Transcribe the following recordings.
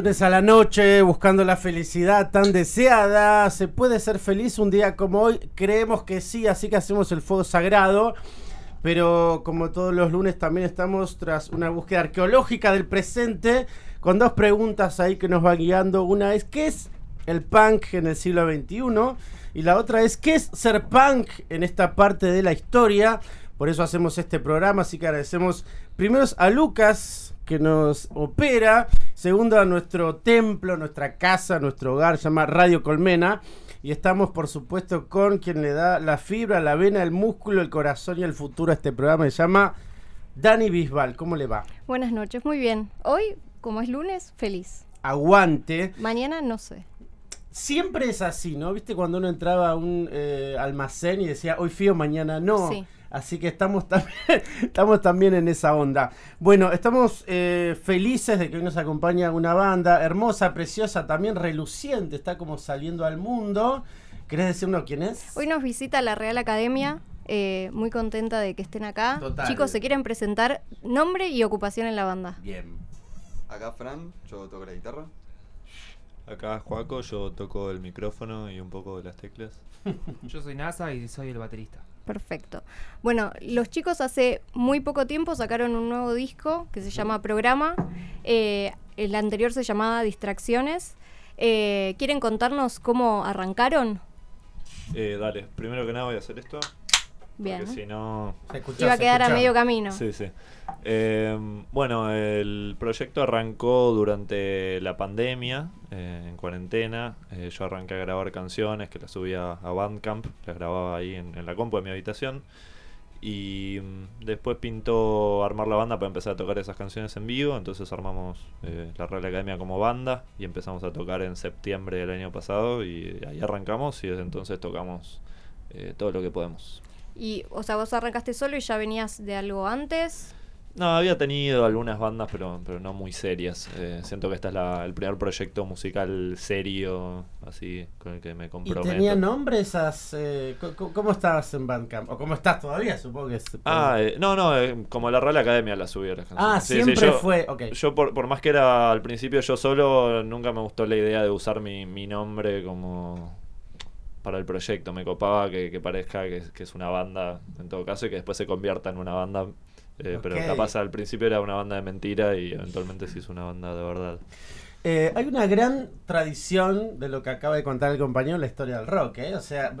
Lunes a la noche, buscando la felicidad tan deseada. ¿Se puede ser feliz un día como hoy? Creemos que sí, así que hacemos el fuego sagrado. Pero como todos los lunes también estamos tras una búsqueda arqueológica del presente con dos preguntas ahí que nos van guiando. Una es, ¿qué es el punk en el siglo XXI? Y la otra es, ¿qué es ser punk en esta parte de la historia? Por eso hacemos este programa, así que agradecemos primero a Lucas que nos opera, segundo a nuestro templo, nuestra casa, nuestro hogar, se llama Radio Colmena. Y estamos, por supuesto, con quien le da la fibra, la vena, el músculo, el corazón y el futuro a este programa. Se llama Dani Bisbal. ¿Cómo le va? Buenas noches, muy bien. Hoy, como es lunes, feliz. Aguante. Mañana no sé. Siempre es así, ¿no? ¿Viste cuando uno entraba a un eh, almacén y decía, hoy fío, mañana no? Sí. Así que estamos también, estamos también en esa onda. Bueno, estamos eh, felices de que hoy nos acompaña una banda hermosa, preciosa, también reluciente, está como saliendo al mundo. ¿Querés decirnos quién es? Hoy nos visita la Real Academia. eh, muy contenta de que estén acá. Total. Chicos, ¿se quieren presentar nombre y ocupación en la banda? Bien. Acá Fran, yo toco la guitarra. Acá Juaco, yo toco el micrófono y un poco de las teclas. Yo soy NASA y soy el baterista. Perfecto. Bueno, los chicos hace muy poco tiempo sacaron un nuevo disco que se llama Programa. Eh, el anterior se llamaba Distracciones. Eh, ¿Quieren contarnos cómo arrancaron? Eh, dale, primero que nada voy a hacer esto. Bien. Porque si no. Iba a quedar a medio camino. Sí, sí. Eh, bueno, el proyecto arrancó durante la pandemia, eh, en cuarentena. Eh, yo arranqué a grabar canciones que las subía a Bandcamp, las grababa ahí en, en la compu de mi habitación. Y mm, después pintó armar la banda para empezar a tocar esas canciones en vivo. Entonces armamos eh, la Real Academia como banda y empezamos a tocar en septiembre del año pasado. Y ahí arrancamos y desde entonces tocamos eh, todo lo que podemos. Y, o sea, vos arrancaste solo y ya venías de algo antes. No, había tenido algunas bandas, pero, pero no muy serias. Eh, siento que este es la- el primer proyecto musical serio, así, con el que me ¿Y comprometo. tenía nombre esas? eh, ¿Cómo estabas en Bandcamp? ¿O cómo estás todavía? Supongo que es. Ah, eh, no, no, eh, como la Real Academia la subí a las canciones. Ah, Sí, sí, siempre yo- fue. Ok. Yo, por, por más que era al principio yo solo, nunca me gustó la idea de usar mi, mi nombre como para el proyecto. Me copaba que, que parezca que, que es una banda, en todo caso, y que después se convierta en una banda. eh, Pero Ok. capaz al principio era una banda de mentira y eventualmente se hizo una banda de verdad. Eh, hay una gran tradición de lo que acaba de contar el compañero en la historia del rock, ¿eh? O sea,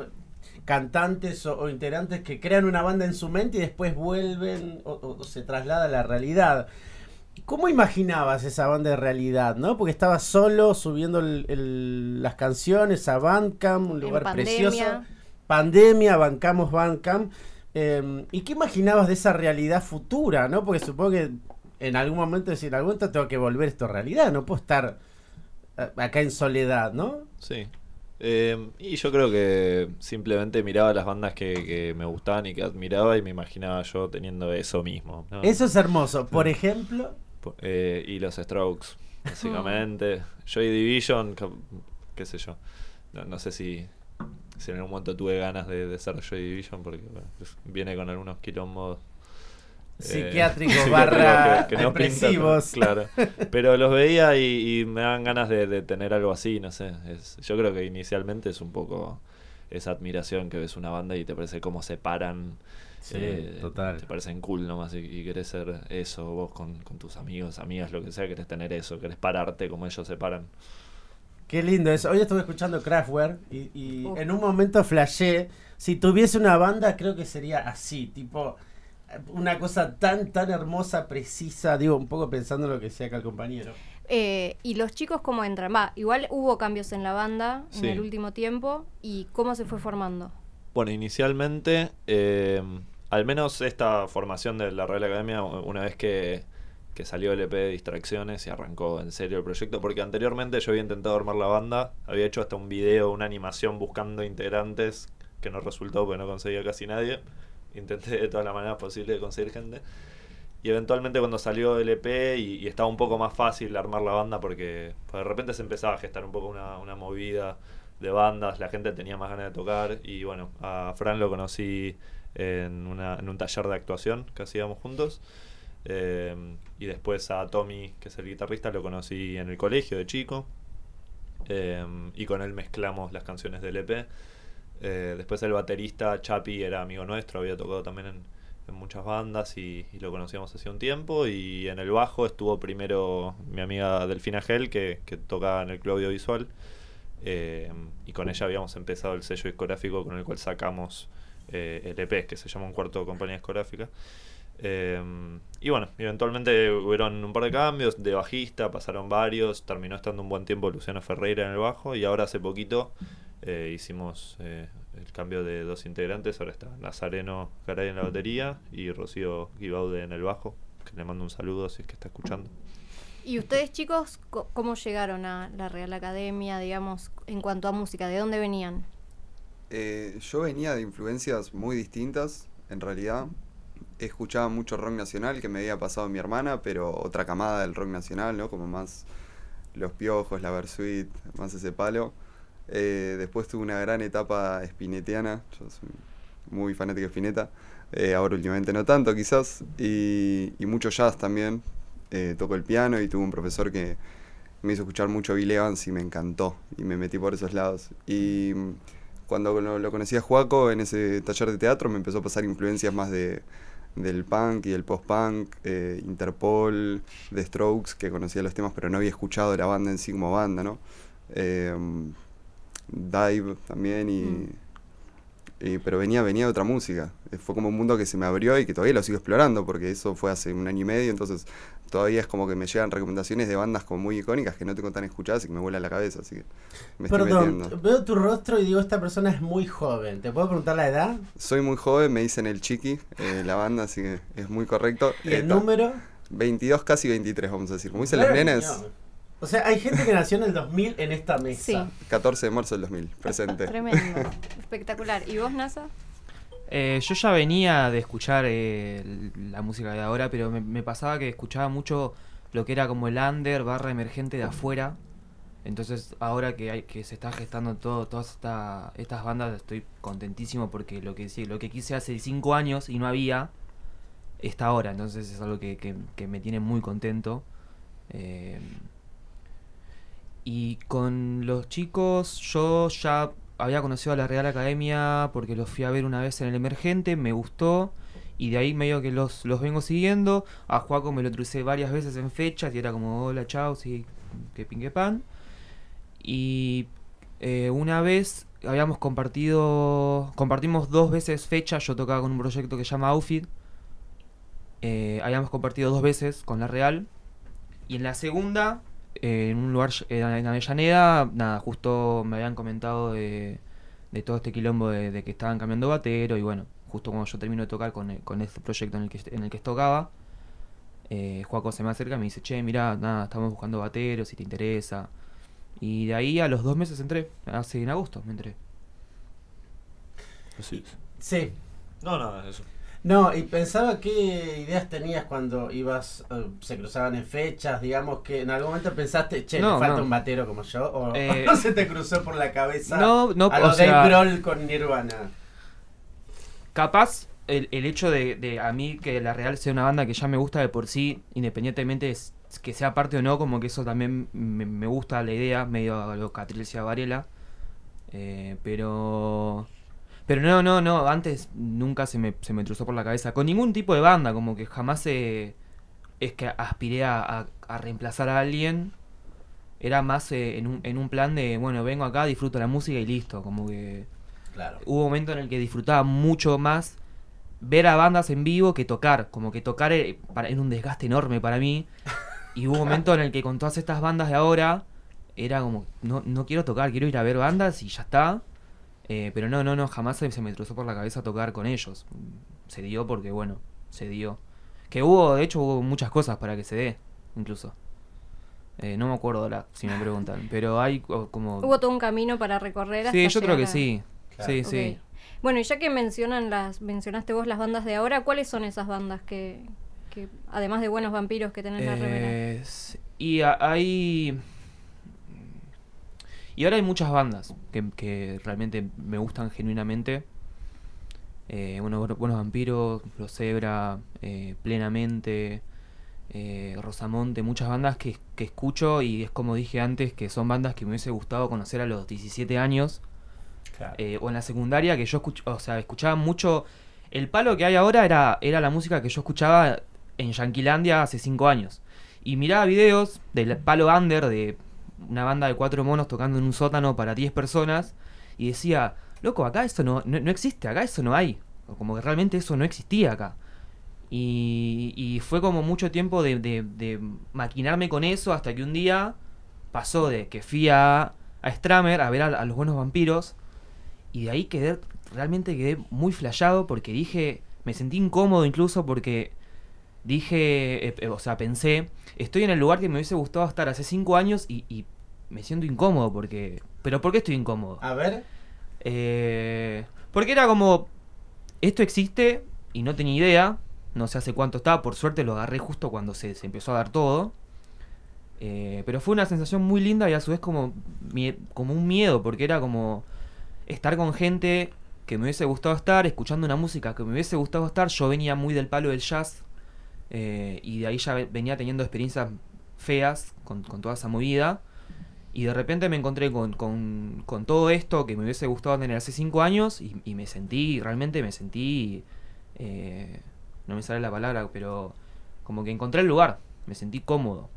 cantantes o, o integrantes que crean una banda en su mente y después vuelven o, o- o se traslada a la realidad. ¿Cómo imaginabas esa banda de realidad, no? Porque estabas solo subiendo el- el- las canciones a Bandcamp, un lugar pandemia. precioso. Pandemia, bancamos Bandcamp. Eh, ¿Y qué imaginabas de esa realidad futura, no? Porque supongo que en algún momento, decir, en algún momento tengo que volver esto a realidad, no puedo estar a- acá en soledad, ¿no? Sí. Eh, y yo creo que simplemente miraba las bandas que, que me gustaban y que admiraba y me imaginaba yo teniendo eso mismo. ¿no? Eso es hermoso. Por ejemplo, eh, y los Strokes, básicamente. Joy Division, qué sé yo. No, no sé si, si en algún momento tuve ganas de, de ser Joy Division porque bueno, viene con algunos quilombos. eh, Psiquiátricos barra no pintan, depresivos. claro. Pero los veía y, y me dan ganas de, de tener algo así, no sé. Es, yo creo que inicialmente es un poco esa admiración que ves una banda y te parece cómo se paran. Sí, eh, total. Te parecen cool nomás y, y querés ser eso vos con, con tus amigos, amigas, lo que sea, querés tener eso, querés pararte como ellos se paran. qué lindo eso. Hoy estuve escuchando Kraftwerk y, en un momento flashé. Si tuviese una banda, creo que sería así, tipo una cosa tan, tan hermosa, precisa. Digo, un poco pensando en lo que decía acá el compañero. Eh, y los chicos cómo entran. Va, igual hubo cambios en la banda en el último tiempo. ¿Y cómo se fue formando? Bueno, inicialmente eh, al menos esta formación de la Real Academia, una vez que, que salió el EP de Distracciones y arrancó en serio el proyecto, porque anteriormente yo había intentado armar la banda, había hecho hasta un video, una animación buscando integrantes, que no resultó porque no conseguía casi nadie. Intenté de todas las maneras posibles conseguir gente. Y eventualmente cuando salió el EP y, y estaba un poco más fácil armar la banda porque pues, de repente se empezaba a gestar un poco una, una movida de bandas, la gente tenía más ganas de tocar y bueno, a Fran lo conocí en, una, en un taller de actuación que hacíamos juntos. Eh, y después a Tommy, que es el guitarrista, lo conocí en el colegio de chico. Eh, y con él mezclamos las canciones del EP. Eh, después el baterista Chapi era amigo nuestro, había tocado también en, muchas bandas y, lo conocíamos hace un tiempo. Y en el bajo estuvo primero mi amiga Delfina Gel, que, que tocaba en el club audiovisual. Y con ella habíamos empezado el sello discográfico con el cual sacamos eh, el que se llama Un Cuarto de Compañía Discográfica. Eh, y bueno, eventualmente hubieron un par de cambios de bajista, pasaron varios, terminó estando un buen tiempo Luciano Ferreira en el bajo y ahora hace poquito eh, hicimos eh, el cambio de dos integrantes, ahora está Nazareno Garay en la batería y Rocío Guibaude en el bajo, que le mando un saludo si es que está escuchando. ¿Y ustedes chicos co- cómo llegaron a la Real Academia, digamos, en cuanto a música? ¿De dónde venían? Eh, yo venía de influencias muy distintas, en realidad. Escuchaba mucho rock nacional que me había pasado mi hermana, pero otra camada del rock nacional, ¿no? Como más Los Piojos, la Versuit, más ese palo. Eh, después tuve una gran etapa espinetiana, yo soy muy fanático de Spinetta. Eh, ahora últimamente no tanto, quizás. Y, y mucho jazz también. Toco el piano y tuve un profesor que me hizo escuchar mucho Bill Evans y me encantó. Y me metí por esos lados. Y cuando lo, lo conocí a Juaco en ese taller de teatro me empezó a pasar influencias más de, del punk y del post-punk, eh, Interpol, The Strokes, que conocía los temas pero no había escuchado la banda en sí como banda, ¿no? Eh, Dive también y... y- pero venía, venía de otra música. Eh, Fue como un mundo que se me abrió y que todavía lo sigo explorando porque eso fue hace un año y medio, entonces todavía es como que me llegan recomendaciones de bandas como muy icónicas que no tengo tan escuchadas y que me vuela la cabeza, así que me estoy Perdón, metiendo. veo tu rostro y digo, esta persona es muy joven. ¿Te puedo preguntar la edad? Soy muy joven, me dicen el chiqui, eh, la banda, así que es muy correcto. ¿Y el número? 22, casi 23, vamos a decir. Como dicen los nenes. O sea, hay gente que nació en el 2000 en esta mesa. Sí. 14 de marzo del 2000, presente. Tremendo. Espectacular. ¿Y vos, NASA? Eh, yo ya venía de escuchar eh, la música de ahora, pero me, me pasaba que escuchaba mucho lo que era como el under barra emergente de afuera. Entonces ahora que hay, que se está gestando todo, todas esta- estas bandas estoy contentísimo porque lo que lo que quise hace cinco años y no había está ahora. Entonces es algo que, que- que me tiene muy contento. Eh, y con los chicos, yo ya había conocido a la Real Academia porque los fui a ver una vez en el Emergente, me gustó. Y de ahí medio que los, los vengo siguiendo. A Juaco me lo crucé varias veces en fechas y era como, hola, chao, sí, que pingue pan. Y eh, una vez habíamos compartido, compartimos dos veces fechas, yo tocaba con un proyecto que se llama Outfit. Eh, habíamos compartido dos veces con la Real. Y en la segunda, en un lugar ll- en Avellaneda, nada, justo me habían comentado de, de todo este quilombo de, de que estaban cambiando batero y bueno, justo cuando yo termino de tocar con, eh, con este proyecto en el que, en el que tocaba, eh, Juaco se me acerca y me dice, che, mira, nada, estamos buscando bateros, si te interesa. Y de ahí a los dos meses entré, hace en agosto me entré. Así es. Sí. No, nada, eso. No, y pensaba qué ideas tenías cuando ibas, eh, se cruzaban en fechas, digamos que en algún momento pensaste, che, No, me falta no. un batero como yo, o Eh, no se te cruzó por la cabeza No, no, a o lo sea- Dave Grohl con Nirvana. Capaz el, el hecho de, de a mí que la Real sea una banda que ya me gusta de por sí, independientemente de que sea parte o no, como que eso también me, me gusta la idea, medio a lo Catricia Varela. Eh, pero. Pero no, no, no, antes nunca se me, se me cruzó por la cabeza. Con ningún tipo de banda, como que jamás eh, es que aspiré a, a- a reemplazar a alguien. Era más eh, en, un, en un plan de, bueno, vengo acá, disfruto la música y listo. Como que Claro. hubo un momento en el que disfrutaba mucho más ver a bandas en vivo que tocar. Como que tocar eh, era un desgaste enorme para mí. Y hubo un momento en el que con todas estas bandas de ahora era como, no, no quiero tocar, quiero ir a ver bandas y ya está. Eh, pero no, no, no, jamás se, se me cruzó por la cabeza tocar con ellos. se dio porque, bueno, se dio. Que hubo, de hecho, hubo muchas cosas para que se dé, incluso. Eh, no me acuerdo ahora, si me preguntan, pero hay co- como... Hubo todo un camino para recorrer hasta Sí, yo creo que a- sí. Claro. Sí, sí. Bueno, y ya que mencionan las, mencionaste vos las bandas de ahora, ¿cuáles son esas bandas que, que además de Buenos Vampiros que tenés la remera? Eh, y a- hay. Y ahora hay muchas bandas que, que realmente me gustan genuinamente. Eh, bueno, Bueno- Buenos Vampiros, Los Zebra, eh, Plenamente, eh, Rosamonte, muchas bandas que, que escucho y es como dije antes, que son bandas que me hubiese gustado conocer a los 17 años. Claro. o en la secundaria que yo escuch- o sea, escuchaba mucho. El palo que hay ahora era, era la música que yo escuchaba en Yanquilandia hace 5 años. Y miraba videos del palo under de una banda de cuatro monos tocando en un sótano para 10 personas. Y decía, loco, acá eso no, no, no existe, acá eso no hay. Como que realmente eso no existía acá. Y, y fue como mucho tiempo de, de- maquinarme con eso hasta que un día pasó de que fui a, a Stramer a ver a, los buenos vampiros. Y de ahí quedé, realmente quedé muy flashado porque dije, me sentí incómodo incluso porque dije, eh, eh, o sea, pensé, estoy en el lugar que me hubiese gustado estar hace cinco años y, y me siento incómodo porque... ¿Pero por qué estoy incómodo? A ver. Eh, porque era como, esto existe y no tenía idea, no sé hace cuánto estaba, por suerte lo agarré justo cuando se, se empezó a dar todo. Eh, pero fue una sensación muy linda y a su vez como, como un miedo, porque era como estar con gente que me hubiese gustado estar, escuchando una música que me hubiese gustado estar. Yo venía muy del palo del jazz eh, y de ahí ya ve- venía teniendo experiencias feas con, con toda esa movida. Y de repente me encontré con, con- todo esto que me hubiese gustado tener hace cinco años y, me sentí, realmente me sentí, eh, no me sale la palabra, pero como que encontré el lugar, me sentí cómodo.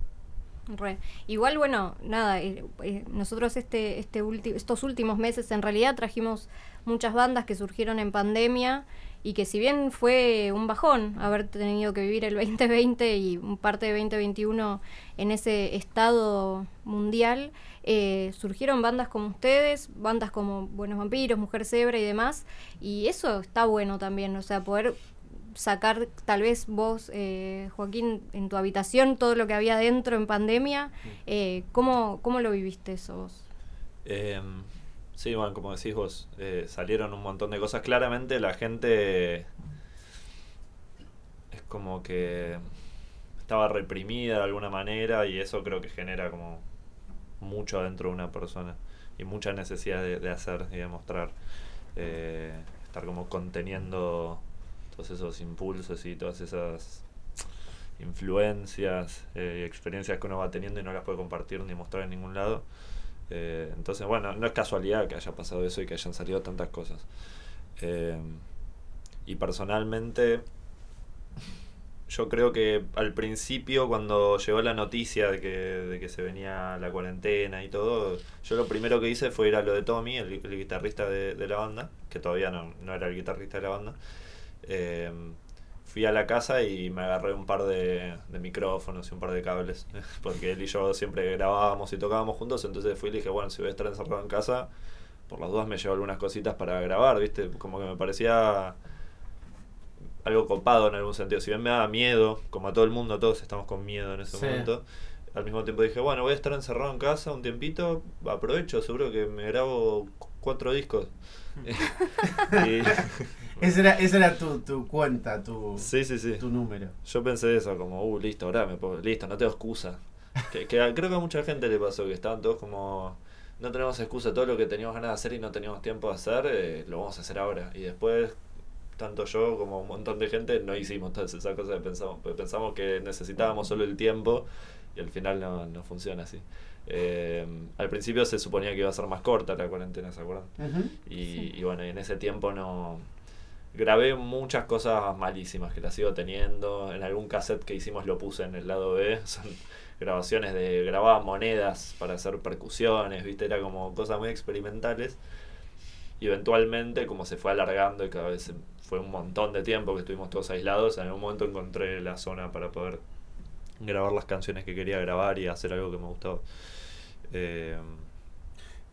Igual, bueno, nada, eh, eh, nosotros este, este estos últimos meses en realidad trajimos muchas bandas que surgieron en pandemia y que si bien fue un bajón haber tenido que vivir el 2020 y parte de 2021 en ese estado mundial, eh, surgieron bandas como ustedes, bandas como Buenos Vampiros, Mujer Zebra y demás, y eso está bueno también, o sea, poder sacar tal vez vos, eh, Joaquín, en tu habitación todo lo que había dentro en pandemia. Eh, ¿cómo, ¿Cómo lo viviste eso vos? Sí, bueno, como decís vos, eh, salieron un montón de cosas. Claramente la gente es como que estaba reprimida de alguna manera y eso creo que genera como mucho dentro de una persona y mucha necesidad de, de hacer y de mostrar. Eh, estar como conteniendo todos esos impulsos y todas esas influencias eh, y experiencias que uno va teniendo y no las puede compartir ni mostrar en ningún lado. Eh, entonces, bueno, no es casualidad que haya pasado eso y que hayan salido tantas cosas. Eh, y personalmente, yo creo que al principio, cuando llegó la noticia de que, de que se venía la cuarentena y todo, yo lo primero que hice fue ir a lo de Tommy, el, guitarrista de, de la banda, que todavía no, no era el guitarrista de la banda. Eh, fui a la casa y me agarré un par de, de micrófonos y un par de cables, porque él y yo siempre grabábamos y tocábamos juntos, entonces fui y le dije, bueno, si voy a estar encerrado en casa, por las dudas me llevo algunas cositas para grabar, ¿viste? Como que me parecía algo copado en algún sentido. Si bien me daba miedo, como a todo el mundo, todos estamos con miedo en ese Sí. momento, al mismo tiempo dije, bueno, voy a estar encerrado en casa un tiempito, aprovecho, seguro que me grabo cuatro discos. y, Esa era, esa era tu, tu cuenta, tu, sí, sí, sí. tu número. Yo pensé eso, como, uh, listo, ahora me puedo, listo, no tengo excusa. Que, que a- creo que a mucha gente le pasó, que estaban todos como, no tenemos excusa, todo lo que teníamos ganas de hacer y no teníamos tiempo de hacer, eh, lo vamos a hacer ahora. Y después, tanto yo como un montón de gente, no hicimos todas esas cosas que pensamos, porque pensamos que necesitábamos solo el tiempo y al final no, no funciona así. Eh, al principio se suponía que iba a ser más corta la cuarentena, ¿se acuerdan? Y, y bueno, y en ese tiempo no. Grabé muchas cosas malísimas que las sigo teniendo. En algún cassette que hicimos lo puse en el lado B. Son grabaciones de. Grababa monedas para hacer percusiones, ¿viste? Era como cosas muy experimentales. Y eventualmente, como se fue alargando y cada vez se- fue un montón de tiempo que estuvimos todos aislados, en algún momento encontré la zona para poder grabar las canciones que quería grabar y hacer algo que me gustaba. Eh,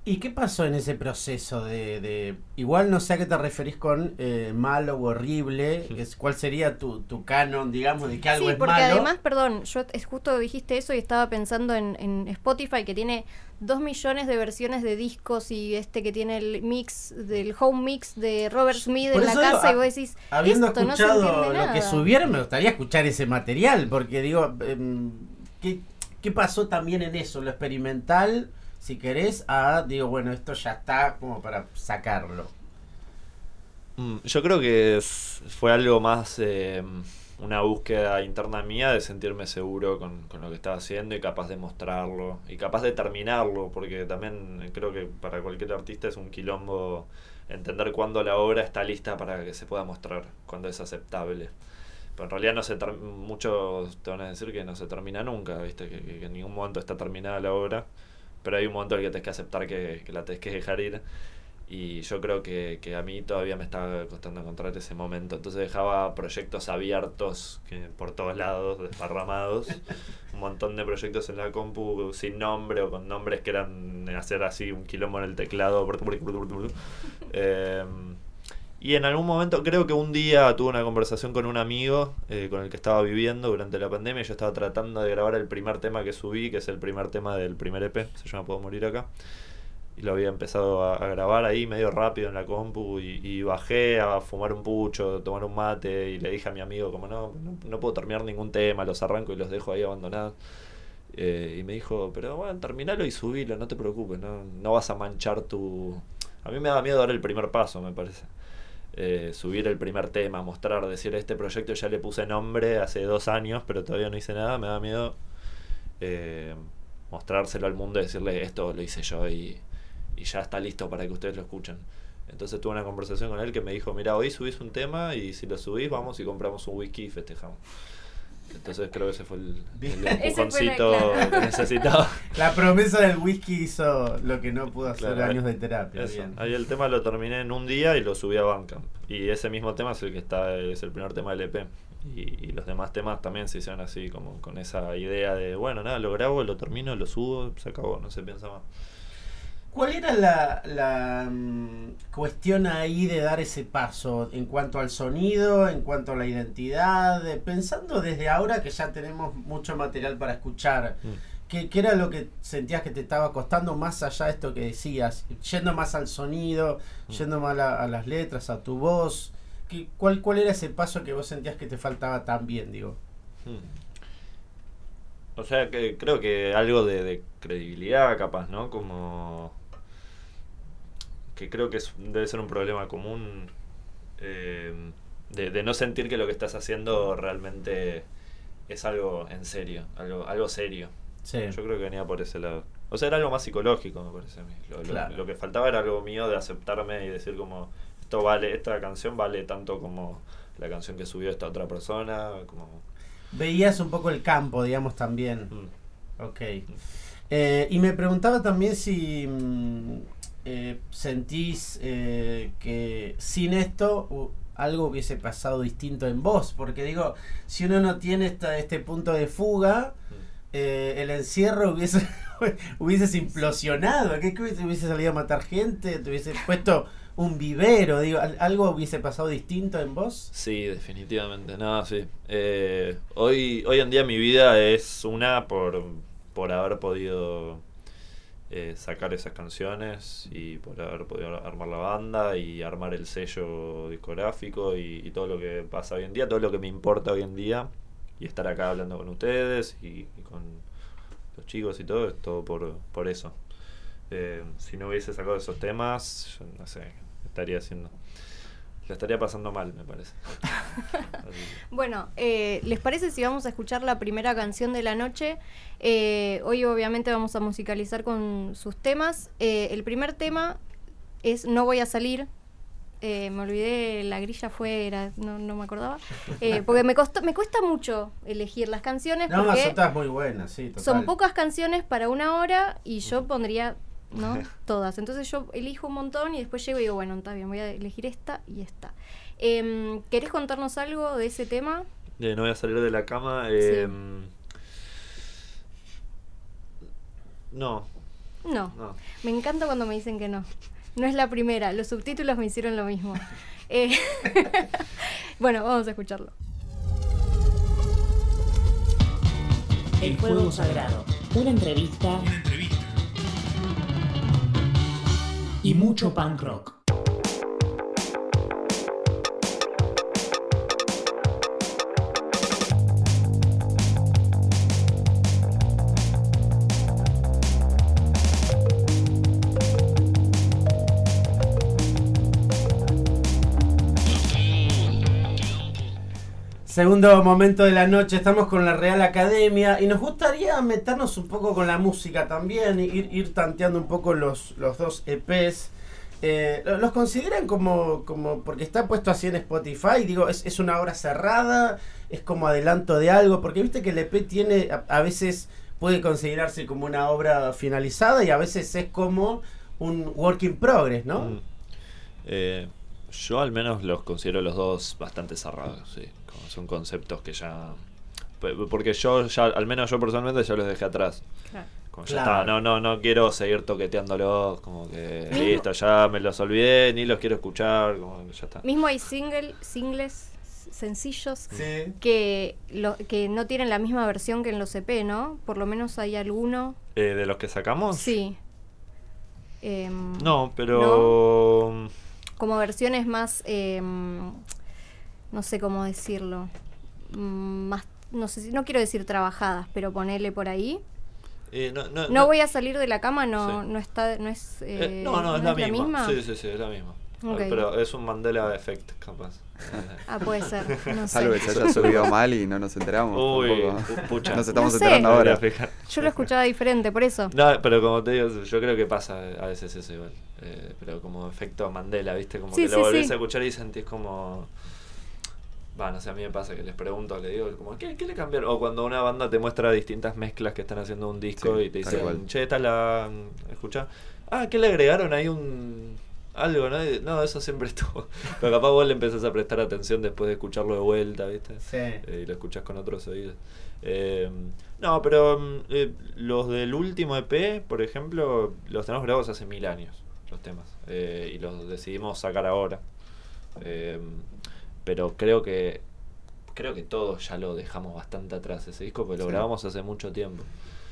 ¿Y qué pasó en ese proceso de, de- igual no sé a qué te referís con eh, malo o horrible, que es- cuál sería tu, tu canon, digamos, de que algo sí, es porque malo? además, perdón, yo es justo dijiste eso y estaba pensando en, en Spotify que tiene dos millones de versiones de discos y este que tiene el mix del home mix de Robert Smith Por en la eso digo, casa y vos decís, Habiendo esto no se escuchado lo que nada". subieron, me gustaría escuchar ese material, porque digo, em, ¿qué, qué pasó también en eso? Lo experimental, si querés, a, digo, bueno, esto ya está como para sacarlo. Mm, Yo creo que fue algo más eh, una búsqueda interna mía de sentirme seguro con, con lo que estaba haciendo y capaz de mostrarlo y capaz de terminarlo, porque también creo que para cualquier artista es un quilombo entender cuándo la obra está lista para que se pueda mostrar, cuándo es aceptable. En realidad no se muchos te van a decir que no se termina nunca, ¿viste? Que, que- en ningún momento está terminada la obra, pero hay un momento en el que tenés que aceptar que, que la tenés que dejar ir. Y yo creo que, que a mí todavía me estaba costando encontrar ese momento. Entonces dejaba proyectos abiertos que por todos lados, desparramados. un montón de proyectos en la compu sin nombre o con nombres que eran hacer así un quilombo en el teclado. Eh, y en algún momento, creo que un día tuve una conversación con un amigo eh, con el que estaba viviendo durante la pandemia. Yo estaba tratando de grabar el primer tema que subí, que es el primer tema del primer EP, se llama Puedo Morir Acá. Y lo había empezado a, grabar ahí medio rápido en la compu y, y bajé a fumar un pucho, tomar un mate y le dije a mi amigo como no, no, no puedo terminar ningún tema, los arranco y los dejo ahí abandonados. Eh, y me dijo, pero bueno, terminalo y subilo, no te preocupes, no, no vas a manchar tu... A mí me da miedo dar el primer paso, me parece. Eh, subir el primer tema, mostrar, decir, este proyecto ya le puse nombre hace dos años, pero todavía no hice nada, me da miedo eh, mostrárselo al mundo y decirle, esto lo hice yo y, y ya está listo para que ustedes lo escuchen. Entonces tuve una conversación con él que me dijo, mira, hoy subís un tema y si lo subís vamos y compramos un whisky y festejamos. Entonces creo que ese fue el, el fue empujoncito que necesitaba. La promesa del whisky hizo lo que no pudo hacer Claro, años de terapia. Bien. Ahí el tema lo terminé en un día y lo subí a Bandcamp. Y ese mismo tema es el que está, es el primer tema del EP. Y, y los demás temas también se hicieron así, como con esa idea de, bueno, nada, lo grabo, lo termino, lo subo, se acabó, no se piensa más. ¿Cuál era la, la, mm, cuestión ahí de dar ese paso en cuanto al sonido, en cuanto a la identidad? Eh, Pensando desde ahora que ya tenemos mucho material para escuchar, Mm. ¿qué, qué era lo que sentías que te estaba costando más allá de esto que decías? Yendo más al sonido, Mm. yendo más a, a las letras, a tu voz. ¿Qué, cuál, ¿Cuál era ese paso que vos sentías que te faltaba tan bien, digo? O sea, que creo que algo de, de credibilidad, capaz, ¿no? Como. Que creo que es- debe ser un problema común eh, de, de no sentir que lo que estás haciendo realmente es algo en serio, algo, algo serio. Sí. Yo creo que venía por ese lado. O sea, era algo más psicológico, me parece a mí. Lo, lo- Claro. lo que faltaba era algo mío de aceptarme y decir como, esto vale, esta canción vale tanto como la canción que subió esta otra persona, como... Veías un poco el campo, digamos, también. mm. Ok. Eh, y me preguntaba también si mm, eh, sentís eh, que sin esto algo hubiese pasado distinto en vos. Porque digo, si uno no tiene esta, este punto de fuga, eh, el encierro hubiese hubieses implosionado. ¿Qué que hubiese, hubiese salido a matar gente? ¿Te hubiese puesto un vivero? Digo, ¿al- ¿algo hubiese pasado distinto en vos? Sí, definitivamente. No, sí. Eh, hoy, hoy en día mi vida es una por, por haber podido eh, sacar esas canciones y por haber podido armar la banda y armar el sello discográfico y, todo lo que pasa hoy en día, todo lo que me importa hoy en día y estar acá hablando con ustedes y, con los chicos y todo, es todo por, por eso. Eh, si no hubiese sacado esos temas, yo no sé, ¿qué estaría haciendo. La estaría pasando mal, me parece. Bueno, eh, ¿les parece si vamos a escuchar la primera canción de la noche? Eh, hoy obviamente vamos a musicalizar con sus temas. Eh, el primer tema es No voy a salir. Eh, me olvidé la grilla afuera, no, no me acordaba. Eh, porque me, costó, me cuesta mucho elegir las canciones No, porque son todas muy buenas, sí, total. son pocas canciones para una hora y yo pondría ¿no? todas. Entonces yo elijo un montón y después llego y digo, bueno, está bien, voy a elegir esta y esta. Em, ¿Querés contarnos algo de ese tema? Eh, no voy a salir de la cama. eh, No. No. No. Me encanta cuando me dicen que no. No es la primera. Los subtítulos me hicieron lo mismo. Eh, bueno, vamos a escucharlo. El Fuego Sagrado. Una entrevista Una entrevista. Y mucho punk rock. Segundo momento de la noche, estamos con la Real Academia y nos gustaría meternos un poco con la música también, ir, ir tanteando un poco los, los dos EPs. Eh, ¿lo- ¿Los consideran como, como, porque está puesto así en Spotify, digo, es, es una obra cerrada, es como adelanto de algo? Porque viste que el EP tiene, a, a veces puede considerarse como una obra finalizada y a veces es como un work in progress, ¿no? Mm. Eh, yo al menos los considero los dos bastante cerrados, sí. Son conceptos que ya... Porque yo ya, al menos yo personalmente ya los dejé atrás. Claro. Como ya Claro. está, no, no, no quiero seguir toqueteándolos, como que Mismo- listo, ya me los olvidé, ni los quiero escuchar, como que ya está. Mismo hay single, singles sencillos Sí. que, lo, que no tienen la misma versión que en los EP, ¿no? Por lo menos hay alguno. Eh, ¿De los que sacamos? Sí. No, pero... Como versiones más, em, no sé cómo decirlo, mm, más, no sé si, no quiero decir trabajadas, pero ponerle por ahí. eh, no, no, No voy a salir de la cama, no, Sí. no está, no es, Eh, eh, no, no, es, la, misma. Sí, sí, sí, es la misma. Pero es un Mandela Effect, capaz. Ah, puede ser, no sé. Que se haya subido mal y no nos enteramos. Uy, pucha. Nos estamos No sé. enterando ahora. Yo lo escuchaba diferente, por eso. No, pero como te digo, yo creo que pasa a veces eso igual. Eh, pero como efecto Mandela, ¿viste? Como Sí, que sí, lo volvés sí. a escuchar y sentís como. Va, no sé, a mí me pasa que les pregunto, le digo, como, ¿qué, qué le cambiaron? O cuando una banda te muestra distintas mezclas que están haciendo un disco Sí, y te dicen, che, esta la. ¿Escuchá? Ah, ¿qué le agregaron ahí un. Algo, ¿no? Y, No, eso siempre estuvo. Pero capaz vos le empezás a prestar atención después de escucharlo de vuelta, ¿viste? Sí. eh, y lo escuchas con otros oídos. Eh, no, pero mm, eh, los del último EP, por ejemplo, los tenemos grabados hace mil años, los temas. eh, y los decidimos sacar ahora. Eh, pero creo que creo que todos ya lo dejamos bastante atrás ese disco, porque lo Sí. grabamos hace mucho tiempo.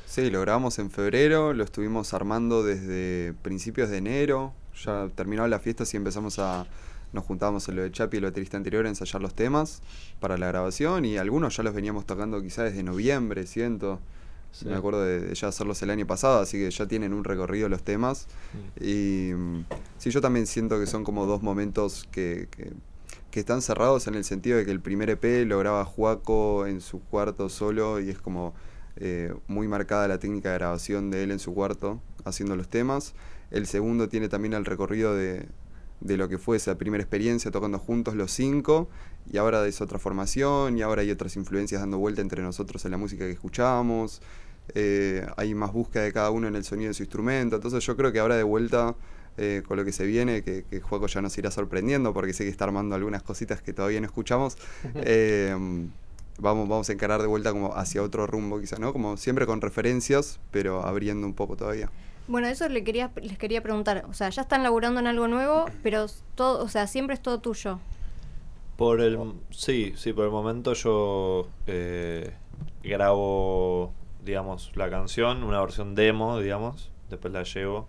Sí, lo grabamos en febrero, lo estuvimos armando desde principios de enero. Ya terminaba la fiesta y empezamos a. Nos juntábamos en lo de Chapi, el baterista anterior, a ensayar los temas para la grabación y algunos ya los veníamos tocando quizás desde noviembre, siento. Sí. Me acuerdo de, de ya hacerlos el año pasado, así que ya tienen un recorrido los temas. Mm. Y mm, sí, yo también siento que son como dos momentos que, que, que están cerrados en el sentido de que el primer EP lo graba Juaco en su cuarto solo y es como eh, muy marcada la técnica de grabación de él en su cuarto haciendo los temas. El segundo tiene también el recorrido de, de lo que fue esa primera experiencia tocando juntos los cinco y ahora es otra formación y ahora hay otras influencias dando vuelta entre nosotros en la música que escuchamos. Eh, hay más búsqueda de cada uno en el sonido de su instrumento. Entonces yo creo que ahora de vuelta eh, con lo que se viene, que, que Juaco ya nos irá sorprendiendo porque sé que está armando algunas cositas que todavía no escuchamos. eh, vamos, vamos a encarar de vuelta como hacia otro rumbo quizá, ¿no? Como siempre con referencias, pero abriendo un poco todavía. Bueno, eso le quería, les quería preguntar. O sea, ya están laburando en algo nuevo, pero todo, o sea, siempre es todo tuyo. Por el sí, sí, por el momento yo eh, grabo, digamos, la canción, una versión demo, digamos, después la llevo.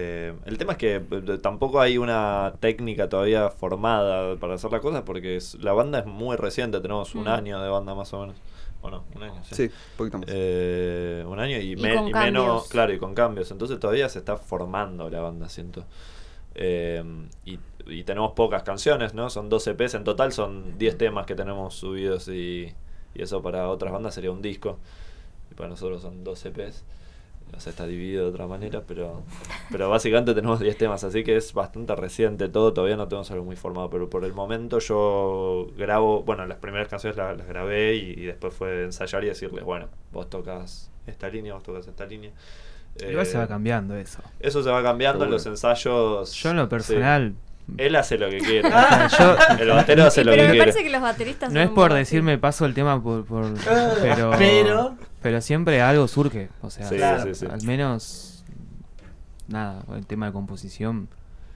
Eh, el tema es que eh, tampoco hay una técnica todavía formada para hacer las cosas porque es- la banda es muy reciente, tenemos un Mm. año de banda más o menos. Bueno, un año, sí. Sí, un poquito más. Eh, un año y, Y me- con y cambios. menos, claro, y con cambios. Entonces todavía se está formando la banda, siento. Eh, y, y tenemos pocas canciones, ¿no? Son 12 EPs, en total son 10 temas que tenemos subidos y, y eso para otras bandas sería un disco. Y para nosotros son 12 EPs. O sea, está dividido de otra manera, pero, pero básicamente tenemos 10 temas, así que es bastante reciente todo, todavía no tenemos algo muy formado, pero por el momento yo grabo, bueno, las primeras canciones las, las grabé y, y después fue ensayar y decirles, bueno, vos tocas esta línea, vos tocas esta línea. Igual se Eh, va cambiando eso. Eso se va cambiando en los ensayos. Yo en lo sí. personal, Él hace lo que quiere. yo, el batero hace Sí, lo pero que me quiere. parece que los bateristas no es por decirme paso el tema por, por Ah, pero, pero- pero siempre algo surge, o sea, Sí, Claro. sí, sí. al menos nada, el tema de composición.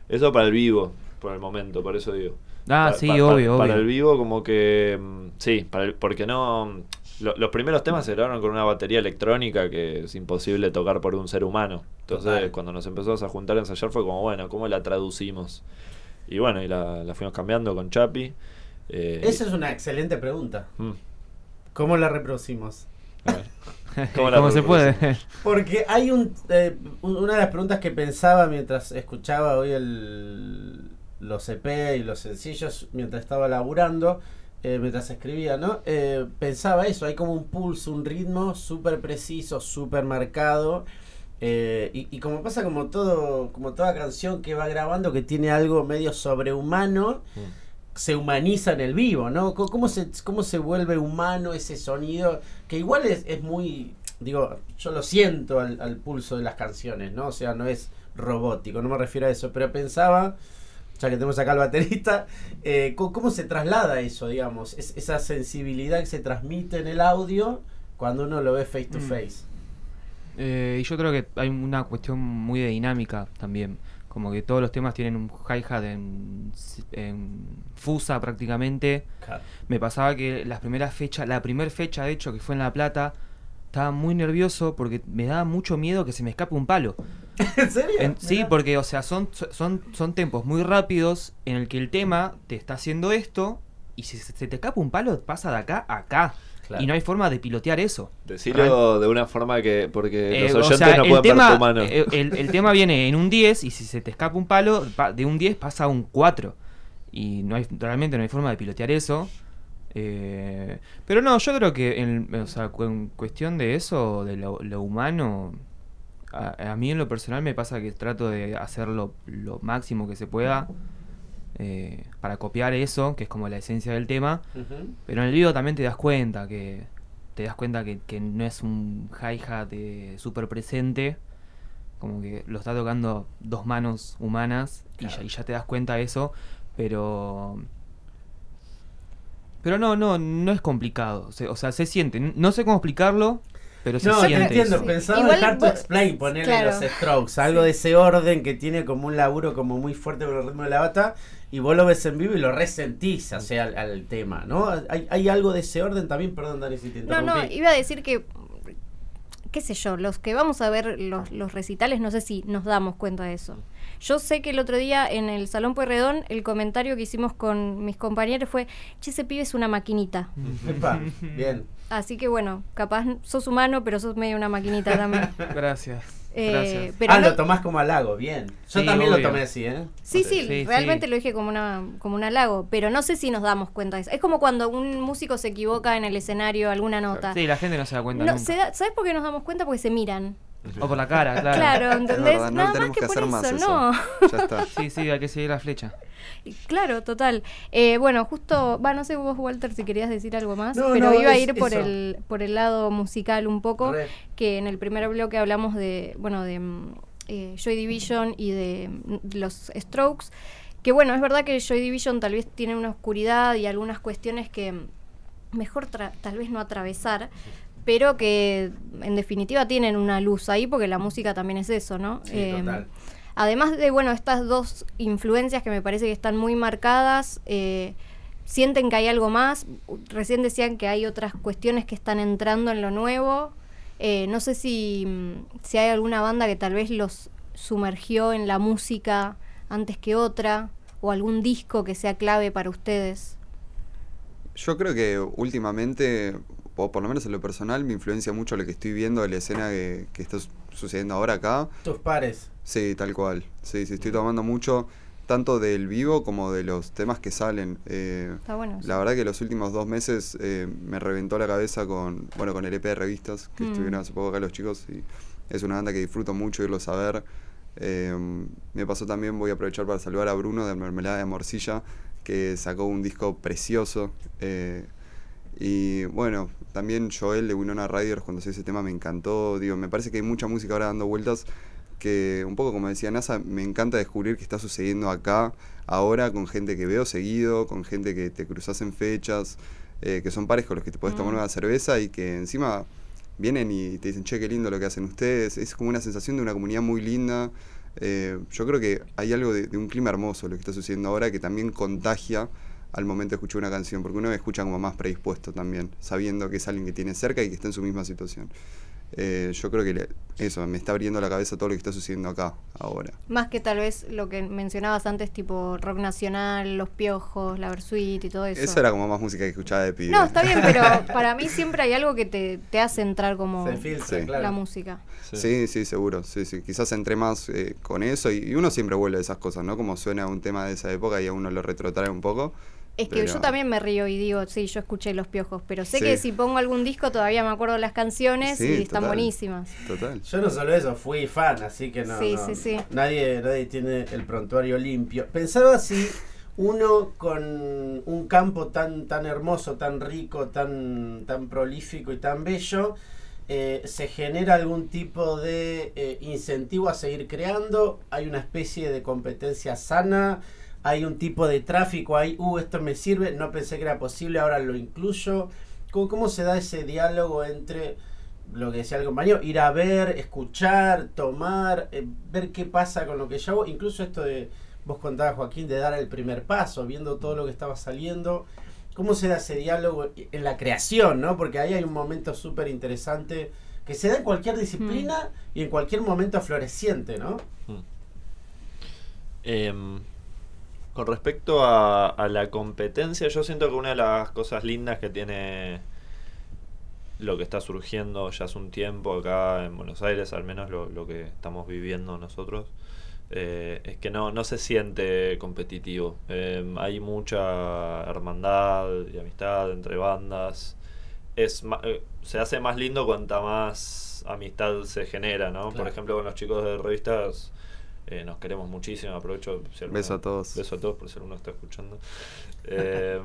Eso para el vivo, por el momento, por eso digo. Ah, Pa- sí, pa- obvio, Para obvio. el vivo como que... mm, Sí, para el- porque no... lo- los primeros temas se grabaron con una batería electrónica que es imposible tocar por un ser humano. Entonces, Total. cuando nos empezamos a juntar a ensayar fue como, bueno, ¿cómo la traducimos? Y bueno, y la, la fuimos cambiando con Chapi. eh, Esa es una excelente pregunta. mm, ¿Cómo la reproducimos? a ver. ¿Cómo, la se puede? Porque hay un, eh, un- una de las preguntas que pensaba mientras escuchaba hoy el, los EP y los sencillos, mientras estaba laburando, eh, mientras escribía, ¿no? Eh, pensaba eso, hay como un pulso, un ritmo súper preciso, súper marcado. eh, y, y como pasa como todo, como toda canción que va grabando que tiene algo medio sobrehumano, Mm. Se humaniza en el vivo, ¿no? ¿Cómo se, cómo se vuelve humano ese sonido? Que igual es, es muy, digo, yo lo siento al, al pulso de las canciones, ¿no? O sea, no es robótico, no me refiero a eso, pero pensaba, ya que tenemos acá al baterista, eh, ¿cómo se traslada eso, digamos? Es- esa sensibilidad que se transmite en el audio cuando uno lo ve face to Mm. face. Eh, y yo creo que hay una cuestión muy de dinámica también. Como que todos los temas tienen un hi-hat en, en fusa prácticamente. Me pasaba que las primeras fechas, la primera fecha de hecho que fue en La Plata, estaba muy nervioso porque me daba mucho miedo que se me escape un palo. ¿En serio? En- sí, porque, o sea, son, son, son tempos muy rápidos en el que el tema te está haciendo esto y si se se te escapa un palo, pasa de acá a acá. Claro. Y no hay forma de pilotear eso. Decirlo de una forma que... Porque Eh, los o oyentes sea, no pueden tema, ver tu mano. eh, el, el tema viene en un 10 y si se te escapa un palo, pa- de un 10 pasa a un 4. Y no hay, realmente no hay forma de pilotear eso. Eh, pero no, yo creo que en, o sea, en cuestión de eso, de lo, lo humano, a, a mí en lo personal me pasa que trato de hacerlo lo máximo que se pueda eh, para copiar eso, que es como la esencia del tema. Pero en el video también te das cuenta que te das cuenta que, que no es un hi-hat eh, súper presente, como que lo está tocando dos manos humanas y, ya, y ya te das cuenta de eso, pero pero no, no, no es complicado, o sea, o sea, se siente, no sé cómo explicarlo, pero se No, te siente. entiendo, eso. pensaba Igual to vos- Explain, ponerle claro. los strokes, algo de ese orden que tiene como un laburo como muy fuerte con el ritmo de la bata, y vos lo ves en vivo y lo resentís, sea, al, al tema, ¿no? Hay, hay algo de ese orden también, perdón Dani si te No, no, iba a decir que, qué sé yo, los que vamos a ver los, los recitales, no sé si nos damos cuenta de eso. Yo sé que el otro día en el Salón Pueyrredón, el comentario que hicimos con mis compañeros fue, che, ese pibe es una maquinita. Epa, bien. Así que bueno, capaz sos humano, pero sos medio una maquinita también. Gracias. Eh, Gracias. pero ah, no- lo tomás como halago, bien. Yo Sí, también lo tomé así, ¿eh? Sí, sí, Sí, realmente sí. lo dije como una como un halago, pero no sé si nos damos cuenta de eso. Es como cuando un músico se equivoca en el escenario alguna nota. Sí, la gente no se da cuenta No, nunca. se da- ¿Sabes por qué nos damos cuenta? Porque se miran. O por la cara, claro. Claro, Es ¿entendés? verdad, no Nada más tenemos que, que por hacer eso, más eso. no. Ya está. Sí, sí, hay que seguir la flecha. Claro, total. Eh, bueno, justo, va, no sé vos, Walter, si querías decir algo más, No, pero no, iba a ir por eso. el, por el lado musical un poco, Re. que en el primer bloque hablamos de, bueno, de mm, eh, Joy Division y de mm, los Strokes, que bueno, es verdad que Joy Division tal vez tiene una oscuridad y algunas cuestiones que mm, mejor tra- tal vez no atravesar, pero que en definitiva tienen una luz ahí porque la música también es eso, ¿no? Sí, Em, total. Además de, bueno, estas dos influencias que me parece que están muy marcadas, eh, sienten que hay algo más. Recién decían que hay otras cuestiones que están entrando en lo nuevo. Eh, no sé si, mm, si hay alguna banda que tal vez los sumergió en la música antes que otra, o algún disco que sea clave para ustedes. Yo creo que últimamente, o por lo menos en lo personal, me influencia mucho lo que estoy viendo de la escena que, que está su- sucediendo ahora acá. Tus pares. Sí, tal cual. Sí, sí, estoy tomando mucho, tanto del vivo como de los temas que salen. Eh, Está bueno. la verdad que los últimos dos meses eh, me reventó la cabeza con, bueno, con el EP de revistas que Mm. estuvieron hace poco acá los chicos y es una banda que disfruto mucho irlos a ver. Eh, me pasó también, voy a aprovechar para saludar a Bruno de Mermelada de Morcilla, que sacó un disco precioso. eh, y bueno, también Joel de Winona Riders, cuando hizo ese tema me encantó. Digo, me parece que hay mucha música ahora dando vueltas que, un poco como decía NASA, me encanta descubrir qué está sucediendo acá, ahora, con gente que veo seguido, con gente que te cruzas en fechas, eh, que son pares con los que te puedes tomar Mm. una cerveza y que encima vienen y te dicen, che, qué lindo lo que hacen ustedes. Es como una sensación de una comunidad muy linda. Eh, yo creo que hay algo de, de un clima hermoso lo que está sucediendo ahora que también contagia al momento de escuchar una canción, porque uno escucha como más predispuesto también, sabiendo que es alguien que tiene cerca y que está en su misma situación. Eh, yo creo que le- eso, me está abriendo la cabeza todo lo que está sucediendo acá, ahora. Más que tal vez lo que mencionabas antes, tipo rock nacional, Los Piojos, La Versuit y todo eso. Eso era como más música que escuchaba de pibe. No, está bien, pero para mí siempre hay algo que te, te hace entrar como Se filtra, Sí. claro. la música. Sí, sí, seguro. Sí, sí. Quizás entré más eh, con eso y, y uno siempre vuelve a esas cosas, ¿no? Como suena un tema de esa época y a uno lo retrotrae un poco. Es que Pero- yo también me río y digo, sí, yo escuché Los Piojos, pero sé Sí. que si pongo algún disco todavía me acuerdo las canciones Sí, y están total. buenísimas. Total. Yo no solo eso, fui fan, así que no. Sí, no, sí, sí. Nadie, nadie tiene el prontuario limpio. Pensaba si uno con un campo tan, tan hermoso, tan rico, tan, tan prolífico y tan bello, eh, se genera algún tipo de eh, incentivo a seguir creando, hay una especie de competencia sana, hay un tipo de tráfico ahí, uh, esto me sirve, no pensé que era posible, ahora lo incluyo. ¿Cómo, cómo se da ese diálogo entre lo que decía el compañero, ir a ver, escuchar, tomar, eh, ver qué pasa con lo que ya hago, incluso esto de, vos contabas Joaquín, de dar el primer paso, viendo todo lo que estaba saliendo, cómo se da ese diálogo en la creación, ¿no? Porque ahí hay un momento súper interesante que se da en cualquier disciplina y en cualquier momento floreciente, ¿no? Em, con respecto a, a la competencia, yo siento que una de las cosas lindas que tiene lo que está surgiendo ya hace un tiempo acá en Buenos Aires, al menos lo, lo que estamos viviendo nosotros, eh, es que no, no se siente competitivo. Em, hay mucha hermandad y amistad entre bandas. Es ma- eh, se hace más lindo cuanta más amistad se genera, ¿no? Por ejemplo, con los chicos de revistas eh, nos queremos muchísimo. Aprovecho. Si alguno- Beso a todos. Beso a todos por si alguno está escuchando. Eh,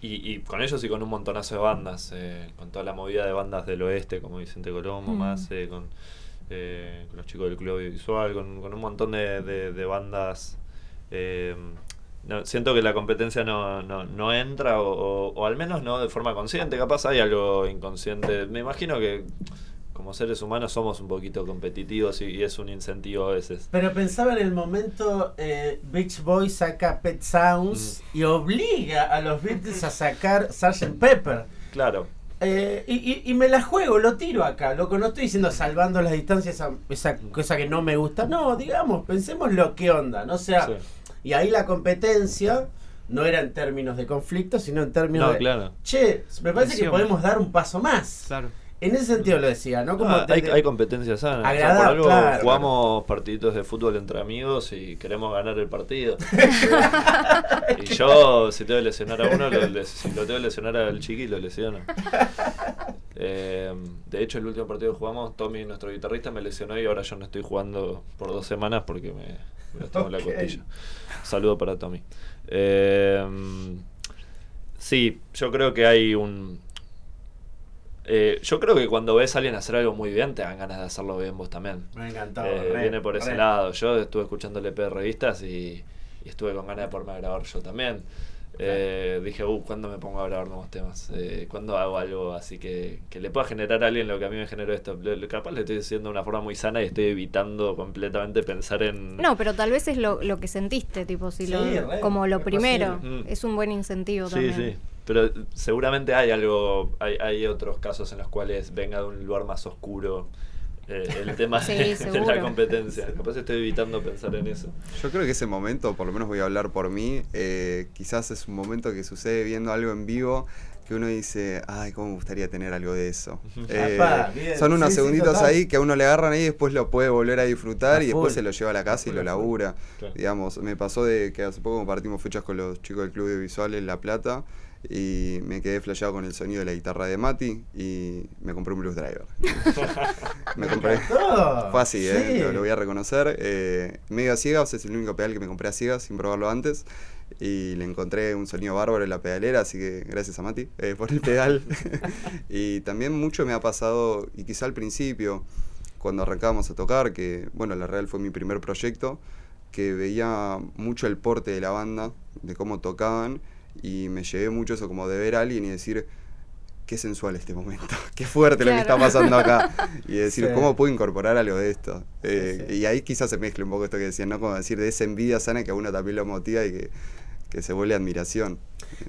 y, y con ellos y con un montonazo de bandas. eh, con toda la movida de bandas del oeste, como Vicente Colombo, Mm. más eh, con, eh, con los chicos del Club Audiovisual, con, con un montón de, de- de bandas. eh, no, siento que la competencia no, no, no entra, o, o- o al menos no de forma consciente. Capaz hay algo inconsciente. Me imagino que como seres humanos somos un poquito competitivos y, y es un incentivo a veces. Pero pensaba en el momento eh, Beach Boys saca Pet Sounds y obliga a los Beatles a sacar Sgt. Pepper. Claro. Eh, y, y- y me la juego, lo tiro acá, loco. No estoy diciendo salvando las distancias, esa, esa cosa que no me gusta. No, digamos, pensemos lo que onda, ¿no? O sea, Sí. y ahí la competencia no era en términos de conflicto, sino en términos No, de. claro. Che, me parece que podemos dar un paso más. Claro. En ese sentido lo decía, ¿no? Como Ah, hay, hay competencia sana. O sea, por algo claro. jugamos partiditos de fútbol entre amigos y queremos ganar el partido. y yo, si tengo que lesionar a uno, lo, si lo tengo que lesionar al chiqui, lo lesiono. Eh, de hecho, el último partido que jugamos, Tommy, nuestro guitarrista, me lesionó y ahora yo no estoy jugando por dos semanas porque me, me lastimó la Ok. costilla. Saludo para Tommy. Eh, sí, yo creo que hay un, eh, yo creo que cuando ves a alguien hacer algo muy bien, te dan ganas de hacerlo bien vos también. Me ha encantado. Eh, re, viene por ese re. lado. Yo estuve escuchando el EP de revistas y, y estuve con ganas de ponerme a grabar yo también. Eh, dije, uh, ¿cuándo me pongo a grabar nuevos temas? Eh, ¿Cuándo hago algo así que, que le pueda generar a alguien lo que a mí me generó esto? Le- le- capaz le estoy diciendo de una forma muy sana y estoy evitando completamente pensar en... No, pero tal vez es lo, lo que sentiste, tipo, si Sí, lo, re, como lo primero. posible. Mm. Es un buen incentivo Sí, también. sí. Pero seguramente hay algo, hay, hay otros casos en los cuales venga de un lugar más oscuro eh, el tema Sí, de, la competencia. Capaz estoy evitando pensar en eso. Yo creo que ese momento, por lo menos voy a hablar por mí, eh, quizás es un momento que sucede viendo algo en vivo que uno dice, ay, cómo me gustaría tener algo de eso. Eh, Apá, son unos Sí, segunditos ahí que a uno le agarran ahí y después lo puede volver a disfrutar A y después se lo lleva a la casa y lo labura. Claro. Digamos, me pasó de que hace poco compartimos fechas con los chicos del Club de Visual en La Plata y me quedé flasheado con el sonido de la guitarra de Mati y me compré un Blues Driver. me compré... Fue así, ¿eh? Sí. lo, lo voy a reconocer. Eh, medio a ciegas, es el único pedal que me compré a ciegas sin probarlo antes. Y le encontré un sonido bárbaro en la pedalera, así que gracias a Mati eh, por el pedal. y también mucho me ha pasado, y quizá al principio, cuando arrancábamos a tocar, que bueno, La Real fue mi primer proyecto, que veía mucho el porte de la banda, de cómo tocaban, y me llevé mucho eso como de ver a alguien y decir, qué sensual este momento, qué fuerte lo que está pasando acá. Y decir, Sí. ¿cómo puedo incorporar algo de esto? Eh, Sí, sí. Y ahí quizás se mezcle un poco esto que decían, ¿no? Como decir, de esa envidia sana que a uno también lo motiva y que, que se vuelve admiración.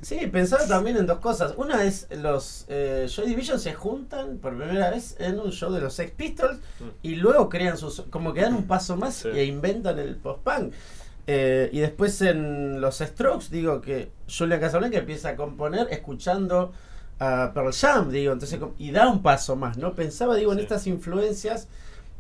Sí, pensaba también en dos cosas. Una es los eh, Joy Division se juntan por primera vez en un show de los Sex Pistols y luego crean sus. como que dan un paso más Sí. e inventan el post-punk. Eh, y después en los Strokes, digo que Julia Casablanca empieza a componer escuchando a Pearl Jam, digo, entonces, y da un paso más, ¿no? Pensaba, digo, en Sí. estas influencias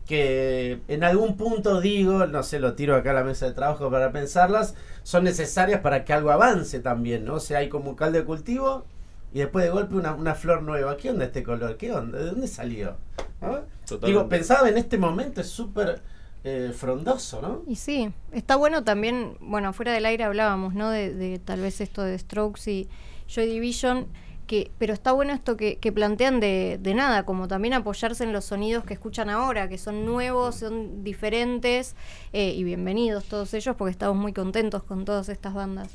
que en algún punto digo, no sé, lo tiro acá a la mesa de trabajo para pensarlas, son necesarias para que algo avance también, ¿no? O sea, hay como un caldo de cultivo y después de golpe una, una flor nueva. ¿Qué onda este color? ¿Qué onda? ¿De dónde salió? Totalmente. Digo, pensaba en este momento, es súper eh, frondoso, ¿no? Y sí, está bueno también, bueno, fuera del aire hablábamos, ¿no? De, de tal vez esto de Strokes y Joy Division, que, pero está bueno esto que, que plantean de, de nada, como también apoyarse en los sonidos que escuchan ahora, que son nuevos, son diferentes, eh, y bienvenidos todos ellos, porque estamos muy contentos con todas estas bandas.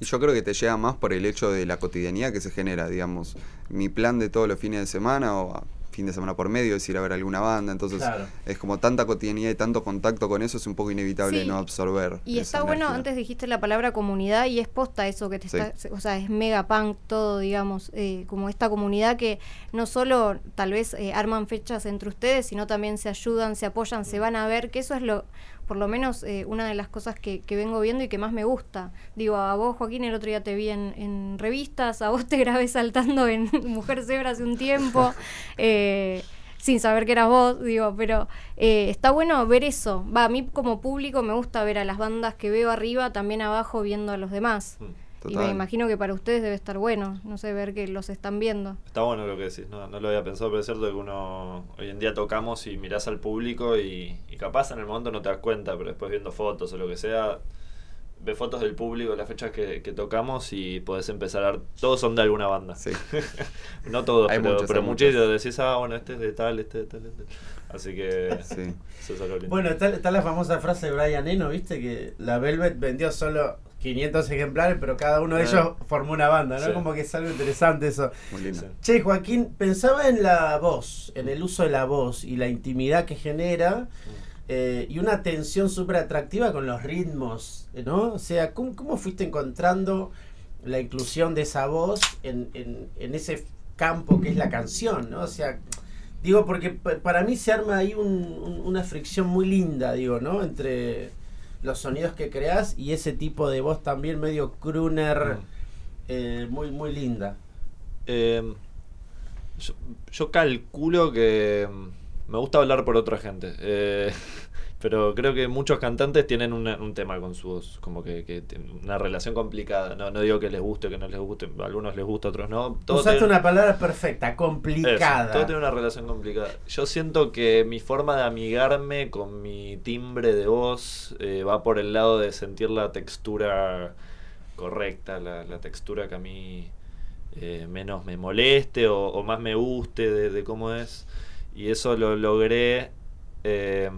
Y yo creo que te llega más por el hecho de la cotidianidad que se genera, digamos. Mi plan de todos los fines de semana o fin de semana por medio es ir a ver alguna banda, entonces Claro. es como tanta cotidianidad y tanto contacto con eso es un poco inevitable Sí. no absorber. Y está bueno, antes dijiste la palabra comunidad y es posta eso que te Sí. está, o sea, es mega punk todo, digamos, eh, como esta comunidad que no solo tal vez eh, arman fechas entre ustedes, sino también se ayudan, se apoyan, se van a ver, que eso es lo, por lo menos eh, una de las cosas que, que vengo viendo y que más me gusta. Digo, a vos, Joaquín, el otro día te vi en, en revistas, a vos te grabé saltando en Mujer Zebra hace un tiempo. eh, sin saber que eras vos, digo, pero eh, está bueno ver eso. Va, a mí como público me gusta ver a las bandas que veo arriba, también abajo viendo a los demás. Mm. Y me imagino que para ustedes debe estar bueno, no sé, ver que los están viendo. Está bueno lo que decís, no, no lo había pensado, pero es cierto que uno hoy en día tocamos y mirás al público y, y capaz en el momento no te das cuenta, pero después viendo fotos o lo que sea, ves fotos del público, las fechas que, que tocamos y podés empezar a ver, todos son de alguna banda. Sí. no todos, Hay pero, muchos, pero hay muchísimos. muchos. Decís, ah, bueno, este es de tal, este es de tal, este. Así que Sí. eso es lo lindo. Bueno, está, está la famosa frase de Brian Eno, ¿viste? Que la Velvet vendió solo 500 ejemplares, pero cada uno de Ah. ellos formó una banda, ¿no? Sí. Como que es algo interesante eso. Muy lindo. Che, Joaquín, pensaba en la voz, en el uso de la voz y la intimidad que genera eh, y una tensión súper atractiva con los ritmos, ¿no? O sea, ¿cómo, cómo fuiste encontrando la inclusión de esa voz en, en- en ese campo que es la canción, ¿no? O sea, digo, porque pa- para mí se arma ahí un- un- una fricción muy linda, digo, ¿no? Entre los sonidos que creas y ese tipo de voz también medio crooner, Mm. eh, muy, muy linda. Eh, yo, yo calculo que mm, me gusta hablar por otra gente. eh, pero creo que muchos cantantes tienen una- un tema con su voz, como que, que una relación complicada. No, no digo que les guste o que no les guste, a algunos les gusta, a otros no. Todo Usaste tiene- una palabra perfecta, eso, complicada. todo tiene una relación complicada. Yo siento que mi forma de amigarme con mi timbre de voz eh, va por el lado de sentir la textura correcta, la, la textura que a mí eh, menos me moleste o, o más me guste de, de cómo es. Y eso lo logré eh,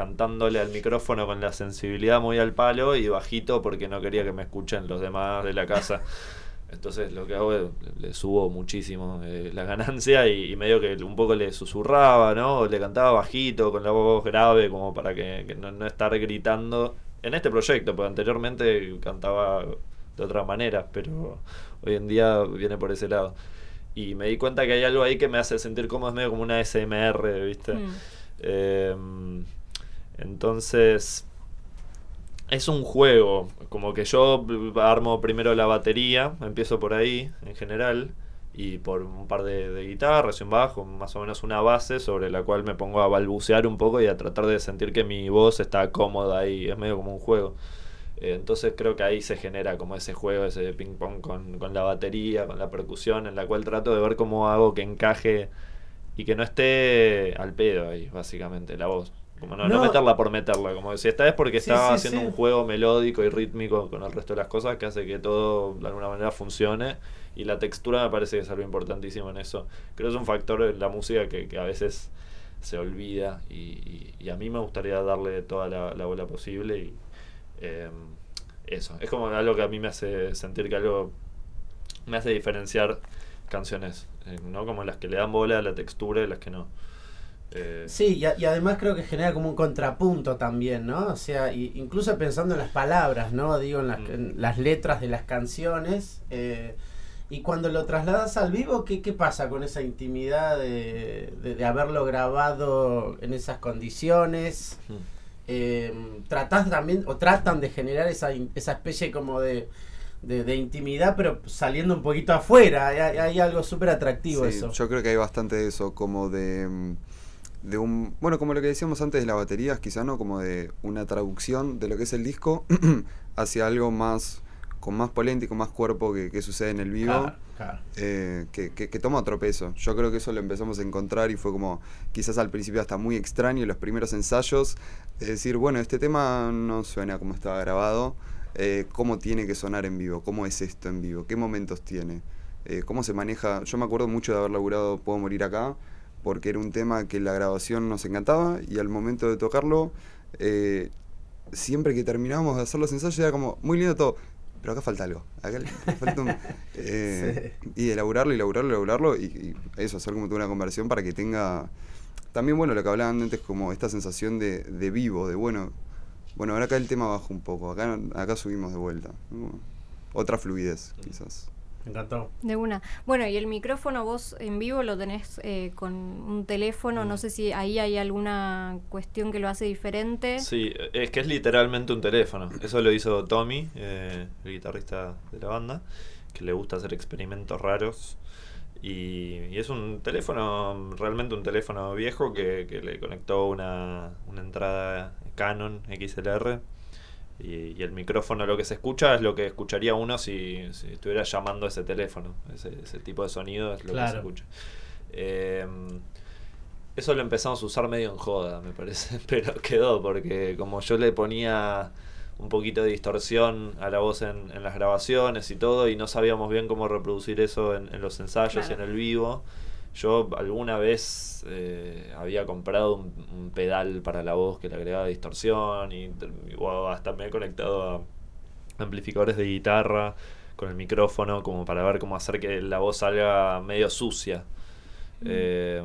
cantándole al micrófono con la sensibilidad muy al palo y bajito porque no quería que me escuchen los demás de la casa. Entonces lo que hago es le, le subo muchísimo eh, la ganancia y, y medio que un poco le susurraba, ¿no? Le cantaba bajito, con la voz grave, como para que, que no, no estar gritando. En este proyecto, porque anteriormente cantaba de otra manera, pero hoy en día viene por ese lado. Y me di cuenta que hay algo ahí que me hace sentir como es medio como una SMR, ¿viste? Mm. Eh, entonces, es un juego. Como que yo armo primero la batería, empiezo por ahí en general, y por un par de, guitarras y un bajo, más o menos una base sobre la cual me pongo a balbucear un poco y a tratar de sentir que mi voz está cómoda ahí. Es medio como un juego. Eh, entonces creo que ahí se genera como ese juego, ese ping pong con, con la batería, con la percusión, en la cual trato de ver cómo hago que encaje y que no esté al pedo ahí, básicamente, la voz. Como no, no No. meterla por meterla, como si esta es porque Sí, estaba sí, haciendo sí. un juego melódico y rítmico con el resto de las cosas que hace que todo de alguna manera funcione y la textura me parece que es algo importantísimo en eso. Creo que es un factor en la música que, que a veces se olvida y, y- y a mí me gustaría darle toda la, la bola posible y eh, eso, es como algo que a mí me hace sentir que algo me hace diferenciar canciones eh, ¿no? Como las que le dan bola a la textura y las que no. Eh, Sí, y, a- y además creo que genera como un contrapunto también, ¿no? O sea, y- incluso pensando en las palabras, ¿no? Digo, en las, Mm. en las letras de las canciones. eh, y cuando lo trasladas al vivo, ¿qué, qué pasa con esa intimidad de, de- de haberlo grabado en esas condiciones? mm. Eh, tratás también, o tratan de generar esa, in- esa especie como de, de, de intimidad, pero saliendo un poquito afuera. Hay, hay- hay algo súper atractivo Sí, eso. Yo creo que hay bastante de eso, como de, mm, de un... Bueno, como lo que decíamos antes de las baterías, quizá no, como de una traducción de lo que es el disco hacia algo más con más polenta y con más cuerpo que, que sucede en el vivo. Claro, claro. eh, que, que- que toma otro peso. Yo creo que eso lo empezamos a encontrar y fue como quizás al principio hasta muy extraño los primeros ensayos de decir, bueno, este tema no suena como estaba grabado, eh, cómo tiene que sonar en vivo, cómo es esto en vivo, qué momentos tiene, eh, cómo se maneja. Yo me acuerdo mucho de haber laburado Puedo Morir Acá, porque era un tema que la grabación nos encantaba y al momento de tocarlo, eh, siempre que terminábamos de hacer los ensayos era como muy lindo todo. Pero acá falta algo. Acá falta un- eh, Y elaborarlo, elaborarlo, elaborarlo y, y eso, hacer como toda una conversión para que tenga. También, bueno, lo que hablaban antes, como esta sensación de, de vivo, de bueno. Bueno, ahora acá el tema baja un poco, acá, acá subimos de vuelta. ¿no? Otra fluidez, quizás. Me encantó. De una. Bueno, y el micrófono vos en vivo lo tenés eh, con un teléfono, no sé si ahí hay alguna cuestión que lo hace diferente. Sí, es que es literalmente un teléfono. Eso lo hizo Tommy, eh, el guitarrista de la banda, que le gusta hacer experimentos raros. Y, y es un teléfono, realmente un teléfono viejo que, que le conectó una, una entrada Canon XLR. Y, y el micrófono lo que se escucha es lo que escucharía uno si, si estuviera llamando a ese teléfono. Ese, ese tipo de sonido es lo que se escucha. Eh, eso lo empezamos a usar medio en joda, me parece, pero quedó porque como yo le ponía un poquito de distorsión a la voz en, en las grabaciones y todo y no sabíamos bien cómo reproducir eso en, en los ensayos y en el vivo, yo alguna vez eh, había comprado un, un pedal para la voz que le agregaba distorsión y, o hasta me he conectado a amplificadores de guitarra con el micrófono como para ver cómo hacer que la voz salga medio sucia. Eh,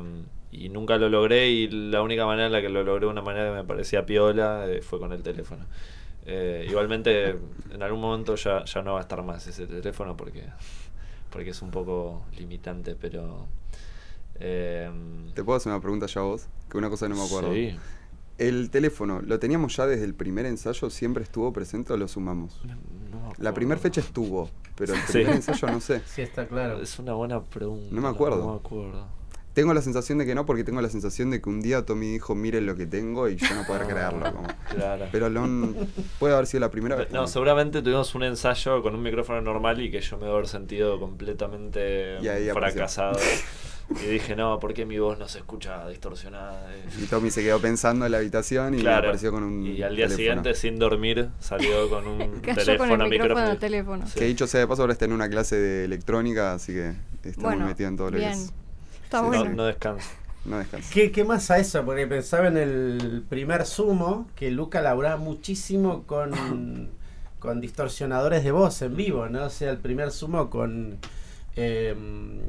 y nunca lo logré y la única manera en la que lo logré de una manera que me parecía piola eh, fue con el teléfono. Igualmente en algún momento ya, ya no va a estar más ese teléfono porque, porque es un poco limitante, pero... eh, ¿Te puedo hacer una pregunta ya a vos? Que una cosa no me acuerdo. Sí. ¿El teléfono lo teníamos ya desde el primer ensayo? ¿Siempre estuvo presente o lo sumamos? No La primera fecha estuvo, pero el Sí. primer ensayo no sé. Sí, está claro. Es una buena pregunta. No me acuerdo. No me acuerdo. Tengo la sensación de que no, porque tengo la sensación de que un día Tommy dijo, miren lo que tengo y yo no poder creerlo. como. Claro. Pero lo, puede haber sido la primera vez. No, seguramente tuvimos un ensayo con un micrófono normal y que yo me debo haber sentido completamente Y ahí apareció. fracasado. y dije, no, ¿por qué mi voz no se escucha distorsionada? Eh, Y Tommy se quedó pensando en la habitación y Claro. apareció con un Y al día teléfono. siguiente, sin dormir, salió con un Cayó teléfono, con el micrófono teléfono. Sí. Que dicho sea de paso, ahora está en una clase de electrónica, así que está muy Bueno, metido en todo lo bien. que es. Está Sí, bueno. No, no descansa. No descansa. ¿Qué, ¿Qué más a eso? Porque pensaba en el primer sumo, que Luca laburaba muchísimo con, con distorsionadores de voz en vivo, ¿no? O sea, el primer sumo con, em,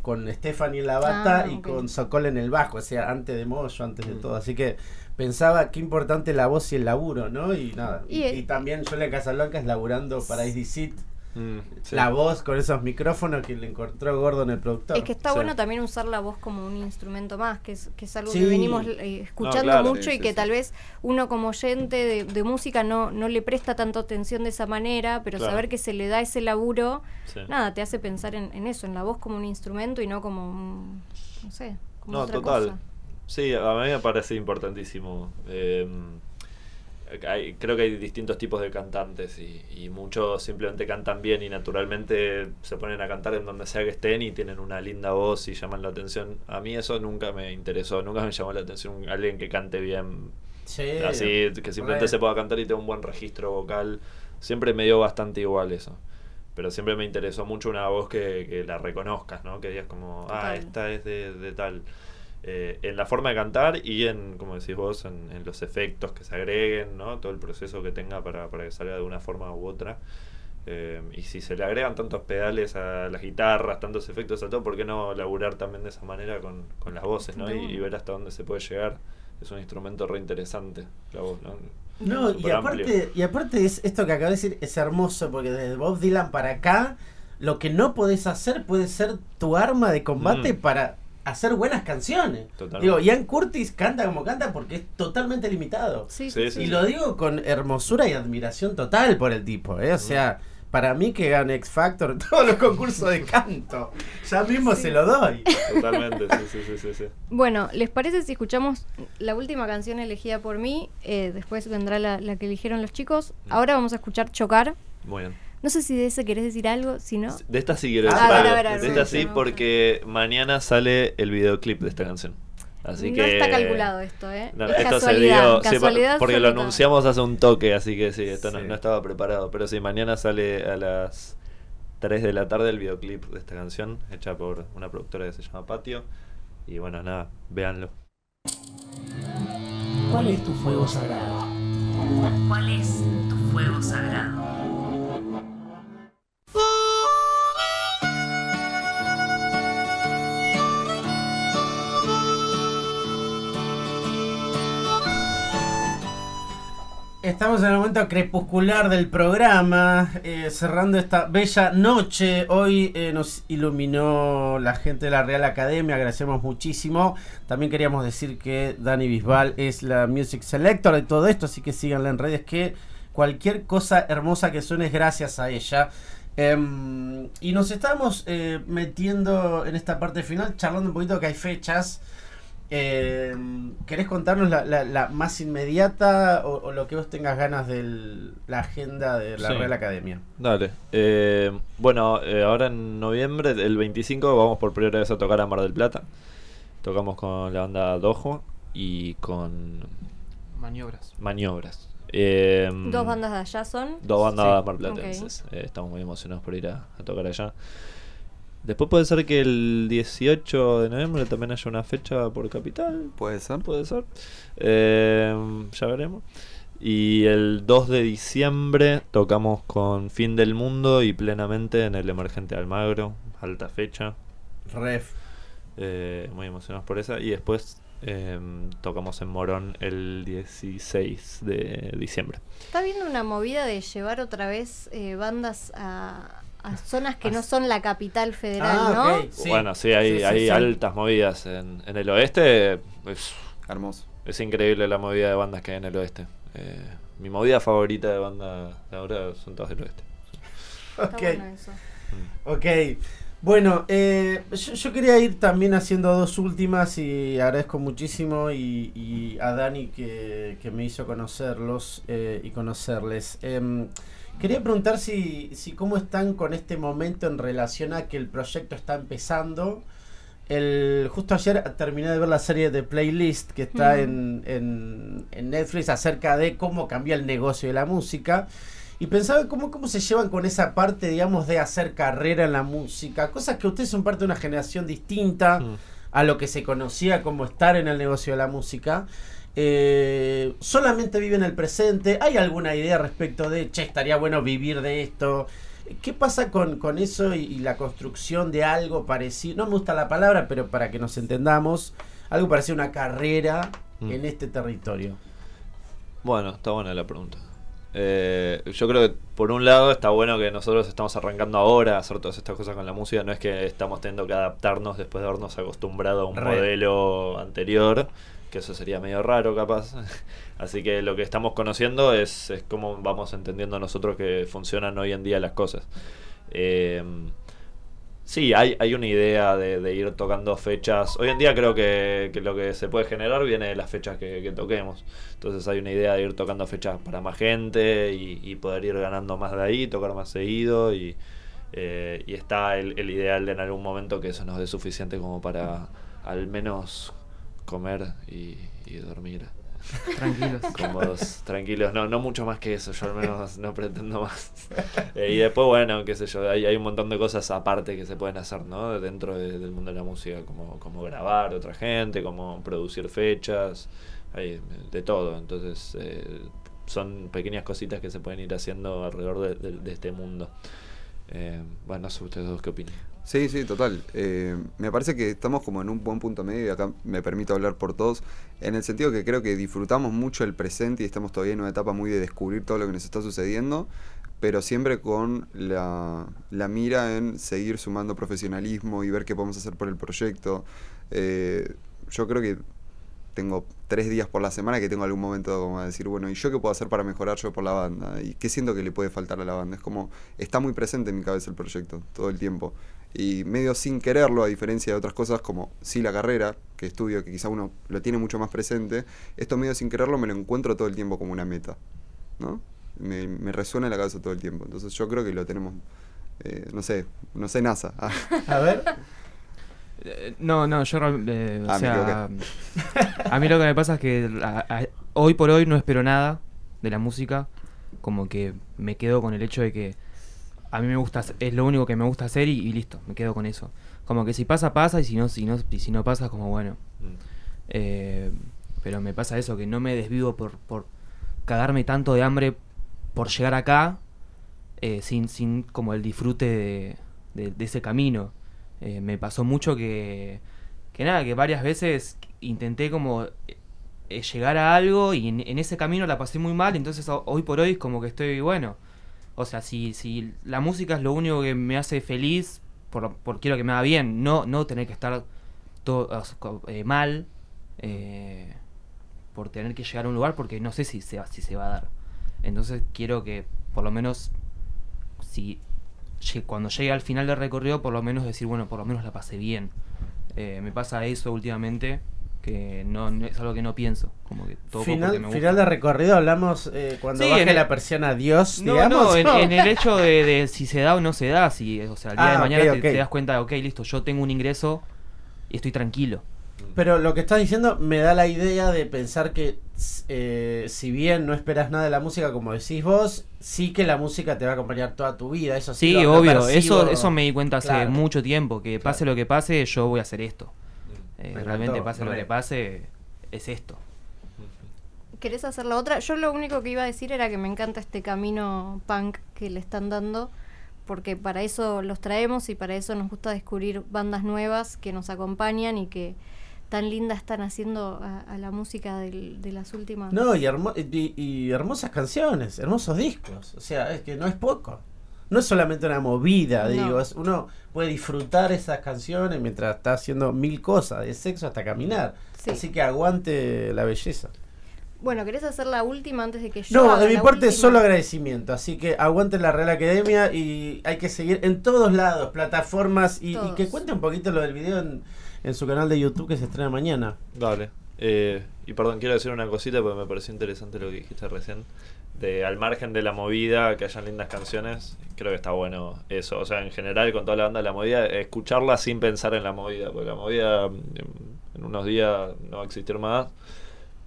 con Stephanie en la bata Ah, y con Sokol en el bajo, o sea, antes de Moyo, antes de Mm. todo. Así que pensaba qué importante la voz y el laburo, ¿no? Y nada. Y Y, el- y también Julia Casablancas laburando para Easy Seat, Mm, sí. la voz con esos micrófonos que le encontró Gordon el productor. Es que está Sí. bueno también usar la voz como un instrumento más, que es, que es algo Sí. que venimos eh, escuchando claro. mucho Sí, y sí, que sí. tal vez uno como oyente de, de música no, no le presta tanto atención de esa manera, pero Claro. saber que se le da ese laburo, Sí. nada, te hace pensar en, en eso, en la voz como un instrumento y no como un, no sé, como No, otra total. cosa. Sí, a mí me parece importantísimo. Eh, hay- creo que hay distintos tipos de cantantes y, y muchos simplemente cantan bien y naturalmente se ponen a cantar en donde sea que estén y tienen una linda voz y llaman la atención. A mí eso nunca me interesó, nunca me llamó la atención alguien que cante bien Sí, así, que simplemente se pueda cantar y tenga un buen registro vocal. Siempre me dio bastante igual eso. Pero siempre me interesó mucho una voz que, que la reconozcas, ¿no? Que digas como, ah, esta es de, de tal. Eh, en la forma de cantar y en, como decís vos, en, en los efectos que se agreguen, ¿no? Todo el proceso que tenga para, para que salga de una forma u otra. Eh, y si se le agregan tantos pedales a las guitarras, tantos efectos a todo, ¿por qué no laburar también de esa manera con, con las voces, ¿no? Y, y ver hasta dónde se puede llegar. Es un instrumento re interesante, la voz, ¿no? No, y aparte, amplio. y aparte es esto que acabo de decir es hermoso porque desde Bob Dylan para acá lo que no podés hacer puede ser tu arma de combate Mm. para hacer buenas canciones. Totalmente. Digo, Ian Curtis canta como canta porque es totalmente limitado. Sí, Sí, Y sí. lo digo con hermosura y admiración total por el tipo, ¿eh? O sea, para mí que gane X Factor todos los concursos de canto, ya mismo se lo doy. Totalmente, sí, sí, sí, sí, sí. Bueno, ¿les parece si escuchamos la última canción elegida por mí? Eh, después vendrá la, la que eligieron los chicos. Ahora vamos a escuchar Chocar. Muy bien. No sé si de ese querés decir algo, si no. De esta sí quiero A decir a algo. ver, a ver, de esta sí porque mañana sale el videoclip de esta canción. Así no que está calculado esto, ¿eh? No, es esto se casualidad, dio- sí, por- casualidad porque lo anunciamos hace un toque, así que sí, esto no, no estaba preparado. Pero sí, mañana sale a las 3 de la tarde el videoclip de esta canción, hecha por una productora que se llama Patio. Y bueno, nada, véanlo. ¿Cuál es tu fuego sagrado? ¿Cuál es tu fuego sagrado? Estamos en el momento crepuscular del programa, eh, cerrando esta bella noche. Hoy eh, nos iluminó la gente de la Real Academia, agradecemos muchísimo. También queríamos decir que Dani Bisbal es la Music Selector de todo esto, así que síganla en redes que cualquier cosa hermosa que suene es gracias a ella. Em, y nos estamos eh, metiendo en esta parte final, charlando un poquito que hay fechas. Eh, ¿Querés contarnos la, la- la más inmediata o, o lo que vos tengas ganas de la agenda de la Sí. Real Academia? Dale. Eh, bueno, eh, ahora en noviembre, el 25, vamos por primera vez a tocar a Mar del Plata. Tocamos con la banda Dojo y con Maniobras. Maniobras. Eh, Dos bandas de allá son. Dos bandas Sí. marplatenses. Eh, estamos muy emocionados por ir a, a tocar allá. Después puede ser que el 18 de noviembre también haya una fecha por capital. ¿Puede ser? Puede ser. Eh, ya veremos. Y el 2 de diciembre tocamos con Fin del Mundo y plenamente en el Emergente Almagro. Alta fecha. Ref. Eh, muy emocionados por esa. Y después eh, tocamos en Morón el 16 de diciembre. Está viendo una movida de llevar otra vez eh, bandas a, a zonas que no son la capital federal, Ah, ¿no? ok. Sí. Bueno, sí, hay, Sí, sí, hay sí. altas movidas en, en el oeste. Es, Hermoso. es increíble la movida de bandas que hay en el oeste. Eh, mi movida favorita de banda de ahora son todas del oeste. Está Ok. bueno eso. Ok. Bueno, eh, yo, yo quería ir también haciendo dos últimas y agradezco muchísimo y, y a Dani que, que me hizo conocerlos eh, y conocerles. Em, quería preguntar si, si cómo están con este momento en relación a que el proyecto está empezando. El, justo ayer terminé de ver la serie de Playlist que está Mm. en, en- en Netflix acerca de cómo cambia el negocio de la música. Y pensaba cómo, cómo se llevan con esa parte, digamos, de hacer carrera en la música. Cosas que ustedes son parte de una generación distinta Mm. a lo que se conocía como estar en el negocio de la música. Eh, solamente viven el presente. ¿Hay alguna idea respecto de, che, estaría bueno vivir de esto? ¿Qué pasa con, con eso y, y la construcción de algo parecido? No me gusta la palabra, pero para que nos entendamos, algo parecido a una carrera Mm. en este territorio. Bueno, está buena la pregunta. Eh, yo creo que por un lado está bueno que nosotros estamos arrancando ahora a hacer todas estas cosas con la música. No es que estamos teniendo que adaptarnos después de habernos acostumbrado a un modelo anterior, que eso sería medio raro capaz. Así que lo que estamos conociendo es, es cómo vamos entendiendo nosotros que funcionan hoy en día las cosas. Eh, Sí, hay, hay una idea de, de ir tocando fechas. Hoy en día creo que, que lo que se puede generar viene de las fechas que, que toquemos. Entonces hay una idea de ir tocando fechas para más gente y, y poder ir ganando más de ahí, tocar más seguido. Y, eh, y está el, el ideal de en algún momento que eso nos dé suficiente como para al menos comer y, y dormir Tranquilos. cómodos, tranquilos. No, no mucho más que eso, yo al menos no pretendo más. Eh, y después, bueno, qué sé yo, hay, hay un montón de cosas aparte que se pueden hacer, ¿no? Dentro de- del mundo de la música, como, como grabar otra gente, como producir fechas, hay de todo. Entonces, eh, son pequeñas cositas que se pueden ir haciendo alrededor de, de- de este mundo. Eh, bueno, no sé ustedes dos qué opinan. Sí, sí, total. Eh, me parece que estamos como en un buen punto medio y acá me permito hablar por todos, en el sentido que creo que disfrutamos mucho el presente y estamos todavía en una etapa muy de descubrir todo lo que nos está sucediendo, pero siempre con la, mira en seguir sumando profesionalismo y ver qué podemos hacer por el proyecto. Eh, yo creo que tengo tres días por la semana que tengo algún momento como a decir, bueno, ¿y yo qué puedo hacer para mejorar yo por la banda? ¿Y qué siento que le puede faltar a la banda? Es como, está muy presente en mi cabeza el proyecto todo el tiempo. Y medio sin quererlo, a diferencia de otras cosas como sí la carrera, que estudio, que quizá uno lo tiene mucho más presente, esto medio sin quererlo me lo encuentro todo el tiempo como una meta, ¿no? Me, me resuena en la cabeza todo el tiempo. Entonces yo creo que lo tenemos, eh, no sé, no sé NASA. Ah, A ver. Eh, No, no, yo eh, o Ah, sea, a mí lo que me pasa es que a- a- hoy por hoy no espero nada de la música, como que me quedo con el hecho de que a mí me gusta, es lo único que me gusta hacer y, y listo, me quedo con eso. Como que si pasa pasa y si no si no y si no pasa como bueno. Mm. Eh, pero me pasa eso que no me desvivo por por cagarme tanto de hambre por llegar acá eh, sin sin como el disfrute de, de- de ese camino. Eh, me pasó mucho que, que nada, que varias veces intenté como eh, llegar a algo y en, en ese camino la pasé muy mal, entonces ho- hoy por hoy es como que estoy bueno. O sea, si, si la música es lo único que me hace feliz, por, por quiero que me haga bien, no, no tener que estar todo eh, mal eh, por tener que llegar a un lugar porque no sé si se, si se va a dar. Entonces quiero que por lo menos si cuando llegue al final del recorrido, por lo menos decir, bueno, por lo menos la pasé bien. Eh, me pasa eso últimamente, que no, no es algo que no pienso. Como que todo Final, me final de recorrido hablamos eh, cuando Sí, baje el- la persiana Dios, No, digamos. no, en, en el hecho de, de si se da o no se da, si, o sea, el día Ah, de mañana ok, te, das cuenta, ok, listo, yo tengo un ingreso y estoy tranquilo. Pero lo que estás diciendo me da la idea de pensar que eh, si bien no esperas nada de la música, como decís vos, sí que la música te va a acompañar toda tu vida. Eso sí, Sí, obvio, eso, eso me di cuenta hace Claro. mucho tiempo, que pase lo que pase, yo voy a hacer esto. Eh, Me realmente encantó, pase lo que pase, es esto. ¿Querés hacer la otra? Yo lo único que iba a decir era que me encanta este camino punk que le están dando, porque para eso los traemos y para eso nos gusta descubrir bandas nuevas que nos acompañan y que tan linda están haciendo a, a la música del- de las últimas. No, y, hermo- y- y hermosas canciones, hermosos discos. O sea, es que no es poco. No es solamente una movida, No. digo, es, uno puede disfrutar esas canciones mientras está haciendo mil cosas, de sexo hasta caminar. Sí. Así que aguante la belleza. Bueno, ¿querés hacer la última antes de que yo No, haga de mi parte última? solo agradecimiento. Así que aguante la Real Academia y hay que seguir en todos lados, plataformas y, que cuente un poquito lo del video en, en su canal de YouTube que se estrena mañana. Dale. Eh, y perdón, quiero decir una cosita porque me pareció interesante lo que dijiste recién. De al margen de la movida, que hayan lindas canciones, creo que está bueno eso. O sea, en general, con toda la banda de la movida, escucharla sin pensar en la movida. Porque la movida mm, en unos días no va a existir más.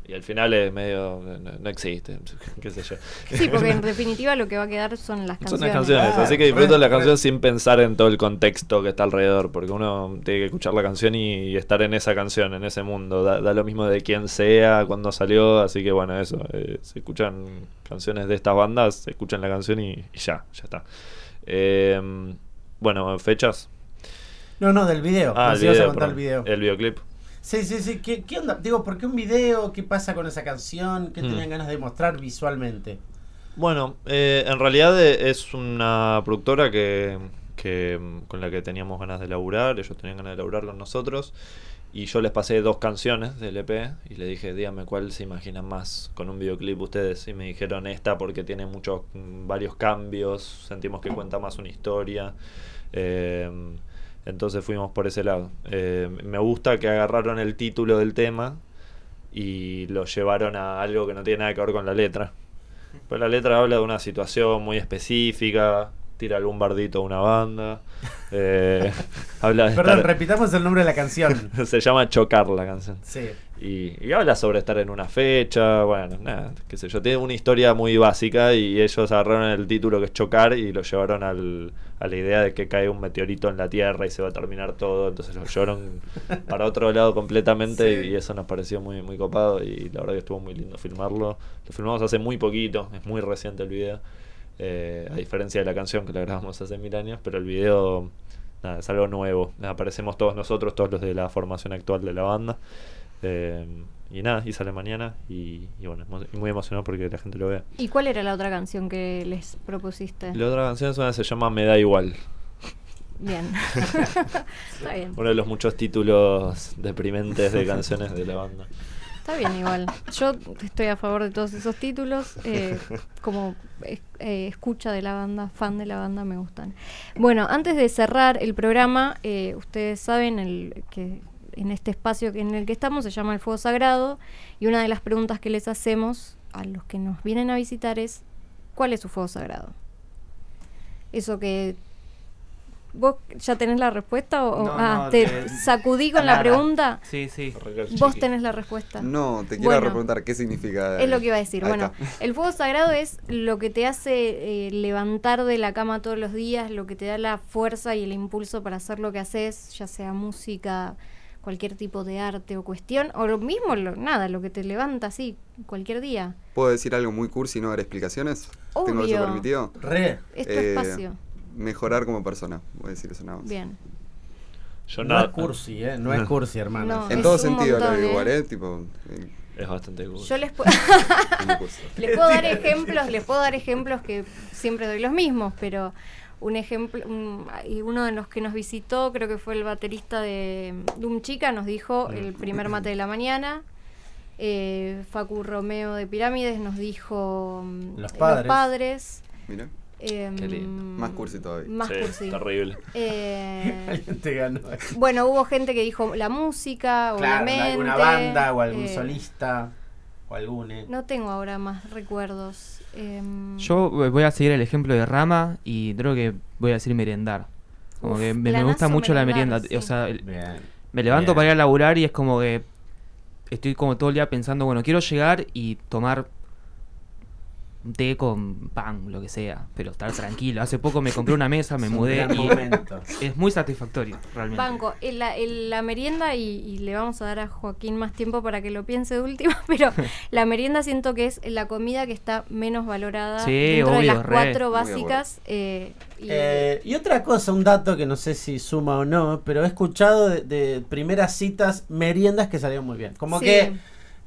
Y al final es medio. no, no existe, qué sé yo. Sí, porque en definitiva lo que va a quedar son las Son canciones. las canciones, Ah, así que disfruto la canción sin pensar en todo el contexto que está alrededor, porque uno tiene que escuchar la canción y, y estar en esa canción, en ese mundo. Da, da lo mismo de quién sea, cuándo salió, así que bueno, eso. eh, se escuchan canciones de estas bandas, se escuchan la canción y, y ya, ya está. Eh, bueno, fechas. No, no, del video. Ah, el video, contar el video. El videoclip. Sí, sí, sí. ¿Qué, qué onda? Digo, ¿por qué un video? ¿Qué pasa con esa canción? ¿Qué Hmm. tenían ganas de mostrar visualmente? Bueno, eh, en realidad eh, es una productora que, que, con la que teníamos ganas de laburar, ellos tenían ganas de laburar con nosotros, y yo les pasé dos canciones del EP y le dije, díganme cuál se imaginan más con un videoclip ustedes, y me dijeron esta porque tiene muchos, mm, varios cambios, sentimos que cuenta más una historia. eh, entonces fuimos por ese lado. Eh, me gusta que agarraron el título del tema y lo llevaron a algo que no tiene nada que ver con la letra. Pues la letra habla de una situación muy específica, tira algún bardito a una banda. eh, habla de Perdón, estar- repitamos el nombre de la canción. se llama Chocar la canción. Sí. Y, y habla sobre estar en una fecha, bueno, nada, qué sé yo. Tiene una historia muy básica y ellos agarraron el título que es chocar y lo llevaron al, a la idea de que cae un meteorito en la Tierra y se va a terminar todo. Entonces lo llevaron para otro lado completamente Sí. y eso nos pareció muy, muy copado y la verdad que estuvo muy lindo filmarlo. Lo filmamos hace muy poquito, es muy reciente el video. eh, a diferencia de la canción que la grabamos hace mil años, pero el video nada, es algo nuevo. Aparecemos todos nosotros, todos los de la formación actual de la banda. Eh, y nada, y sale mañana y, y bueno, muy emocionado porque la gente lo vea. ¿Y cuál era la otra canción que les propusiste? La otra canción es una que se llama Me da igual. Bien. Está bien. Uno de los muchos títulos deprimentes de canciones de la banda. Está bien igual. Yo estoy a favor de todos esos títulos. eh, como eh, eh, escucha de la banda, fan de la banda, me gustan. Bueno, antes de cerrar el programa, eh, ustedes saben el, que en este espacio que- en el que estamos se llama el Fuego Sagrado y una de las preguntas que les hacemos a los que nos vienen a visitar es ¿cuál es su fuego sagrado? Eso que... ¿Vos ya tenés la respuesta o, No, ah, no, te de- sacudí con la nada. pregunta? Sí, sí. Vos tenés la respuesta. No, te quiero Bueno. repreguntar qué significa. Es lo que iba a decir. Ahí Bueno, está. el fuego sagrado es lo que te hace eh, levantar de la cama todos los días, lo que te da la fuerza y el impulso para hacer lo que haces, ya sea música, cualquier tipo de arte o cuestión, o lo mismo, lo- nada, lo que te levanta así, cualquier día. ¿Puedo decir algo muy cursi y no dar explicaciones? ¿Tengo eso permitido? Re. Es tu Eh, espacio. Mejorar como persona, voy a decir eso nada más. Bien. Yo No es cursi, ¿eh? No es cursi, hermano. No, En todo sentido lo digo ¿eh? igual, ¿eh? Tipo, eh, Es bastante cool. Yo cursi. Les puedo dar ejemplos, les puedo dar ejemplos que siempre doy los mismos, pero un ejemplo, un- y uno de los que nos visitó, creo que fue el baterista de Doom Chica, nos dijo el primer mate de la mañana. Eh, Facu Romeo de Pirámides nos dijo mm, Los padres. padres. Mira, Em, Qué lindo. más cursi todavía. Más Sí, cursi. Terrible. Eh, Alguien te ganó. bueno, hubo gente que dijo la música, Claro, obviamente. alguna banda o algún eh, solista o algún. eh. No tengo ahora más recuerdos. Em, Yo voy a seguir el ejemplo de Rama y creo que voy a decir merendar. Como Uf, que me, gusta mucho la merienda. sí. O sea, Bien. me levanto Bien. para ir a laburar y es como que estoy como todo el día pensando, bueno, quiero llegar y tomar un té con pan, lo que sea, pero estar tranquilo. Hace poco me compré una mesa, me mudé y es muy satisfactorio, realmente. Banco, en la, en la merienda, y, y le vamos a dar a Joaquín más tiempo para que lo piense de última, pero la merienda siento que es la comida que está menos valorada Sí, dentro de las re. cuatro básicas. eh, y- Eh, y otra cosa, un dato que no sé si suma o no, pero he escuchado de, de primeras citas meriendas que salieron muy bien. Como Sí. que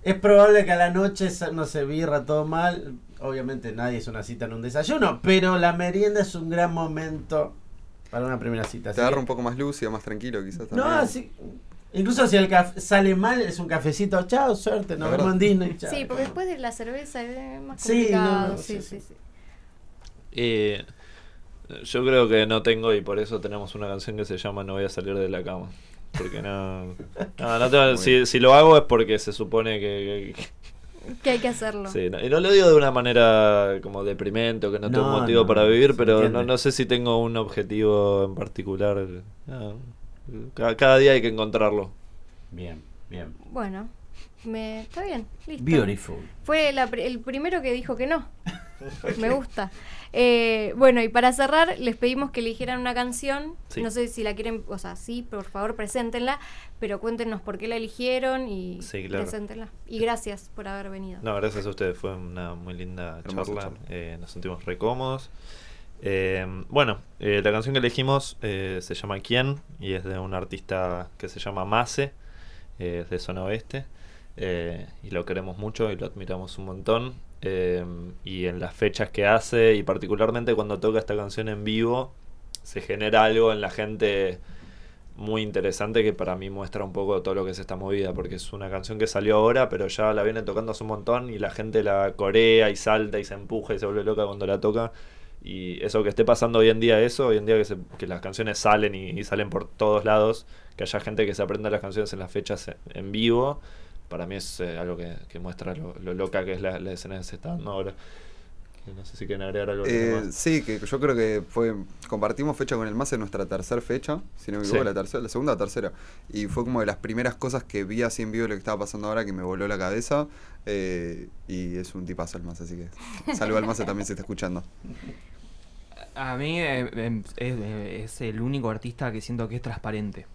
es probable que a la noche no se birra todo mal. Obviamente nadie es una cita en un desayuno, pero la merienda es un gran momento para una primera cita. Te agarra que- un poco más lúcido, más tranquilo quizás No, también. así. Incluso si el café sale mal, es un cafecito. Chao, suerte, nos vemos en. Disney. chao. sí, porque después de la cerveza es más Sí, no, complicado. no, sí, sí, sí, sí. sí. Eh, yo creo que no tengo y por eso tenemos una canción que se llama No voy a salir de la cama. Porque no. no, no tengo- si, lo hago es porque se supone que. que- Que hay que hacerlo. sí, no, y no lo digo de una manera como deprimente o que no tengo No, motivo no, para no, vivir, pero no, no sé si tengo un objetivo en particular. No, cada, cada día hay que encontrarlo. Bien, bien. Bueno, me, está bien, listo. Beautiful. Fue la el primero que dijo que no. Me gusta. Eh, bueno, y para cerrar, les pedimos que eligieran una canción. Sí. No sé si la quieren, o sea, sí, por favor, preséntenla, pero cuéntenos por qué la eligieron y Sí, claro. preséntenla. Y gracias por haber venido. No, gracias a ustedes, fue una muy linda Hermosa charla, charla. eh, nos sentimos recómodos. Eh, bueno, eh, la canción que elegimos eh, se llama ¿Quién? y es de un artista que se llama Mase, eh, es de Zona Oeste, eh, y lo queremos mucho y lo admiramos un montón. Eh, y en las fechas que hace, y particularmente cuando toca esta canción en vivo, se genera algo en la gente muy interesante que para mí muestra un poco todo lo que es esta movida, porque es una canción que salió ahora, pero ya la vienen tocando hace un montón y la gente la corea y salta y se empuja y se vuelve loca cuando la toca. Y eso que esté pasando hoy en día, eso, hoy en día que, se- que las canciones salen y, salen por todos lados, que haya gente que se aprenda las canciones en las fechas en vivo, para mí es eh, algo que, que muestra lo, lo loca que es la, la escena que se está dando ahora. que no sé si quieren agregar algo. Eh, demás. sí, que yo creo que fue compartimos fecha con el MAS en nuestra tercera fecha, si no me equivoco, Sí. la tercera, la segunda o tercera. Y fue como de las primeras cosas que vi así en vivo lo que estaba pasando ahora que me voló la cabeza. eh, y es un tipazo el MAS, así que salvo al MAS también se está escuchando. A mí eh, em, es, eh, es el único artista que siento que es transparente.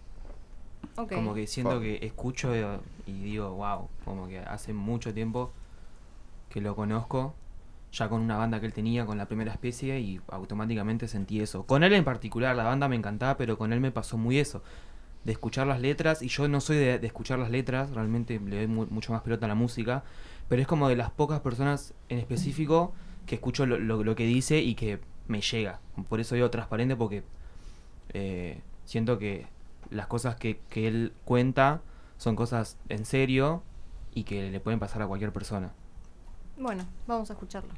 Como que siento Fa. que escucho y digo, wow, como que hace mucho tiempo que lo conozco, ya con una banda que él tenía, con la primera especie, y automáticamente sentí eso. Con él en particular, la banda me encantaba, pero con él me pasó muy eso. De escuchar las letras, y yo no soy de, de escuchar las letras, realmente le doy mu- mucho más pelota a la música, pero es como de las pocas personas en específico que escucho lo, lo- lo que dice y que me llega. Por eso digo transparente, porque eh, siento que las cosas que, que él cuenta son cosas en serio y que le pueden pasar a cualquier persona. Bueno, vamos a escucharlo.